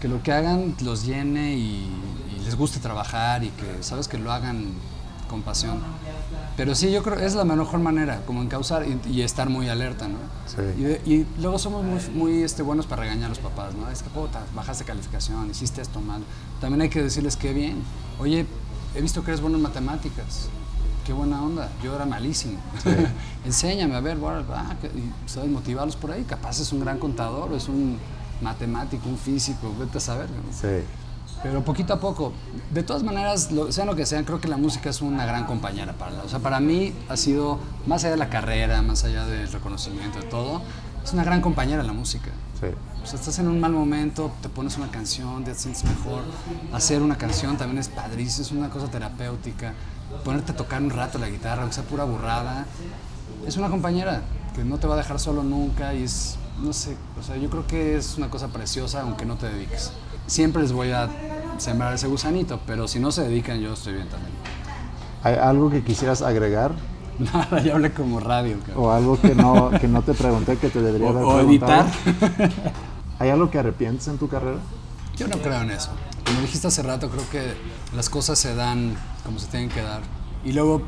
que lo que hagan los llene y, y les guste trabajar y que, ¿sabes? Que lo hagan con pasión. Pero sí, yo creo que es la mejor manera, como encauzar y, y estar muy alerta, ¿no? Sí. Y, y luego somos muy, muy este, buenos para regañar a los papás, ¿no? Es que, puta, bajaste calificación, hiciste esto mal. También hay que decirles que bien. Oye, he visto que eres bueno en matemáticas. Qué buena onda. Yo era malísimo. Enséñame, a ver, ah, y, ¿sabes? Motivarlos por ahí. Capaz es un gran contador, es un matemático, un físico, vete a saber. ¿no? Sí. Pero poquito a poco. De todas maneras, lo, sean lo que sean, creo que la música es una gran compañera para la. O sea, para mí ha sido, más allá de la carrera, más allá del reconocimiento, de todo, es una gran compañera la música. Sí. O sea, estás en un mal momento, te pones una canción, te sientes mejor. Hacer una canción también es padrísimo, es una cosa terapéutica. Ponerte a tocar un rato la guitarra, aunque sea pura burrada, es una compañera que no te va a dejar solo nunca y es, no sé, o sea, yo creo que es una cosa preciosa aunque no te dediques. Siempre les voy a sembrar ese gusanito, pero si no se dedican, yo estoy bien también. ¿Hay algo que quisieras agregar? Nada, ya hablé como radio, cabrón. ¿O algo que no, que no te pregunté que te debería haber O, o preguntado? editar. ¿Hay algo que arrepientes en tu carrera? Yo no creo en eso. Como dijiste hace rato, creo que las cosas se dan como se tienen que dar. Y luego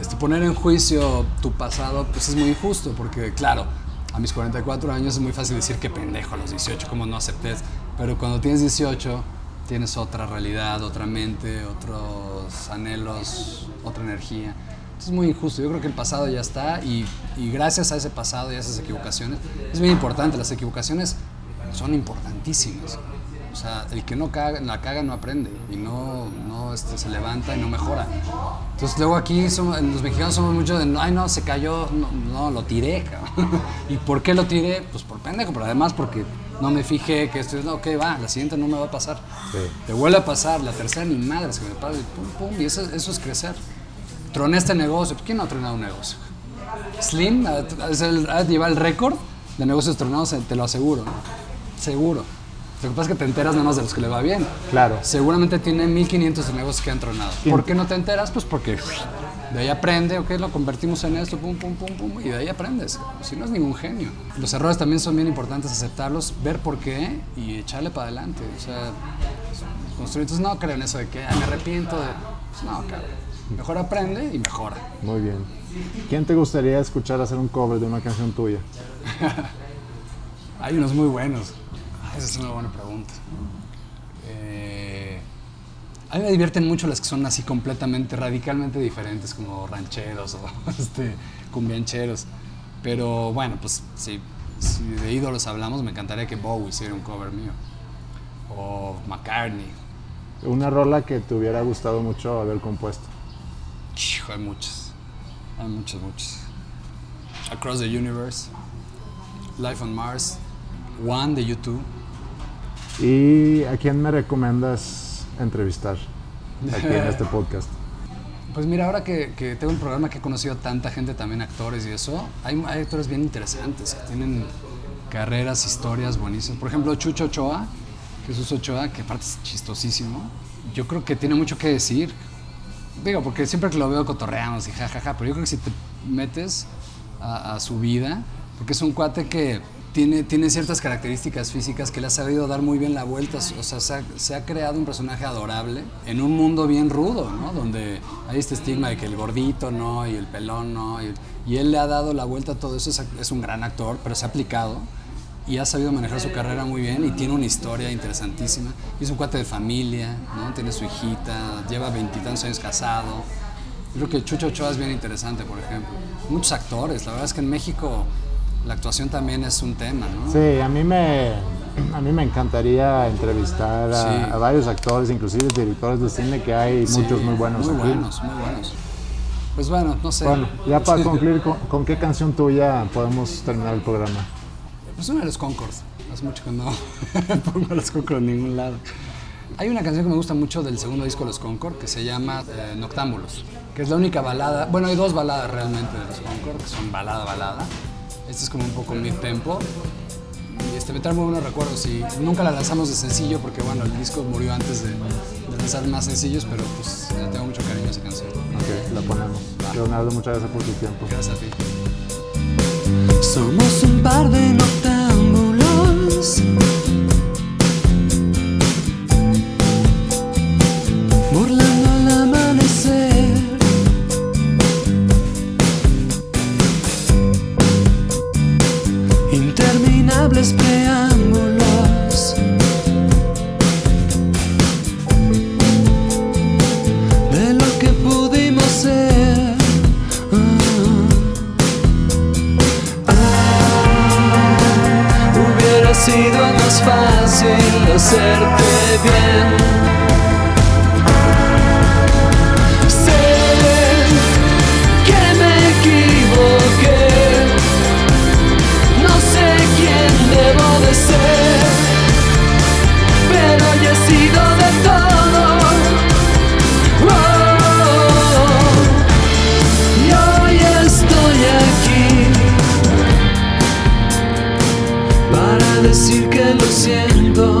este, poner en juicio tu pasado, pues es muy injusto, porque claro, a mis 44 años es muy fácil decir que pendejo a los 18, como no acepté. Pero cuando tienes 18, tienes otra realidad, otra mente, otros anhelos, otra energía. Es muy injusto. Yo creo que el pasado ya está y, y gracias a ese pasado y a esas equivocaciones, es muy importante. Las equivocaciones son importantísimas. O sea, el que no caga, la caga no aprende y no, no este, se levanta y no mejora. Entonces luego aquí somos- los mexicanos somos mucho de, ay no, se cayó, no, no, lo tiré. cabrón". ¿Y por qué lo tiré? Pues por pendejo, pero además porque no me fijé que esto es, no, ok, va, la siguiente no me va a pasar. Sí. Te vuelve a pasar, la tercera ni madres que me pasa, y pum, pum, y eso, eso es crecer. Troné este negocio, ¿quién no ha tronado un negocio? Slim ha- es el- récord de negocios tronados, eh, te lo aseguro. ¿no? Seguro. Lo que pasa es que te enteras nada más de los que le va bien. Claro. Seguramente tiene 1500 de negocios que han tronado. ¿Por qué no te enteras? Pues porque de ahí aprende, ok, lo convertimos en esto, pum, pum, pum, pum, y de ahí aprendes. Si no es ningún genio. Los errores también son bien importantes, aceptarlos, ver por qué y echarle para adelante. O sea, construir. Entonces no creo en eso de que "Ay, me arrepiento de. Pues no, cabrón. Mejor aprende y mejora. Muy bien. ¿Quién te gustaría escuchar hacer un cover de una canción tuya? Hay unos muy buenos. Ah, esa es una buena pregunta. Eh, a mí me divierten mucho las que son así completamente, radicalmente diferentes, como rancheros o este, cumbiancheros. Pero bueno, pues si, si de ídolos hablamos, me encantaría que Bowie hiciera un cover mío. O McCartney. Una rola que te hubiera gustado mucho haber compuesto. Hay muchas. Hay muchas, muchas. Across the Universe. Life on Mars. One de YouTube. ¿Y a quién me recomiendas entrevistar aquí en este podcast? Pues mira, ahora que, que tengo un programa que he conocido a tanta gente, también actores y eso, hay, hay actores bien interesantes que tienen carreras, historias buenísimas. Por ejemplo, Chucho Ochoa, Jesús Ochoa, que aparte es chistosísimo, yo creo que tiene mucho que decir. Digo, porque siempre que lo veo cotorreamos y jajaja, pero yo creo que si te metes a, a su vida, porque es un cuate que tiene, tiene ciertas características físicas que le ha sabido dar muy bien la vuelta, o sea, se ha, se ha creado un personaje adorable en un mundo bien rudo, ¿no? Donde hay este estigma de que el gordito no, y el pelón no, y, y él le ha dado la vuelta a todo eso, es, es un gran actor, pero se ha aplicado y ha sabido manejar su carrera muy bien y tiene una historia interesantísima. Es un cuate de familia, ¿no? Tiene su hijita, lleva veintitantos años casado. Creo que Chucho Ochoa es bien interesante, por ejemplo. Muchos actores, la verdad es que en México la actuación también es un tema, ¿no? Sí, a mí me, a mí me encantaría entrevistar a, Sí. a varios actores, inclusive directores de cine, que hay Sí, muchos muy buenos Muy aquí. buenos, muy buenos. Pues bueno, no sé. Bueno, ya para concluir, ¿con, con qué canción tuya podemos terminar el programa? Pues una de los Concord. Hace mucho que no pongo a los Concord en ningún lado. Hay una canción que me gusta mucho del segundo disco de los Concord que se llama eh, Noctámbulos, que es la única balada. Bueno, hay dos baladas realmente de los Concord, que son balada, balada. Esta es como un poco mid-tempo. Y este, me trae muy buenos recuerdos y nunca la lanzamos de sencillo porque, bueno, el disco murió antes de, de lanzar más sencillos, pero pues le tengo mucho cariño a esa canción. Ok, la ponemos. Leonardo, muchas gracias por tu tiempo. Gracias a ti. Somos un par de noctámbulos decir que lo siento.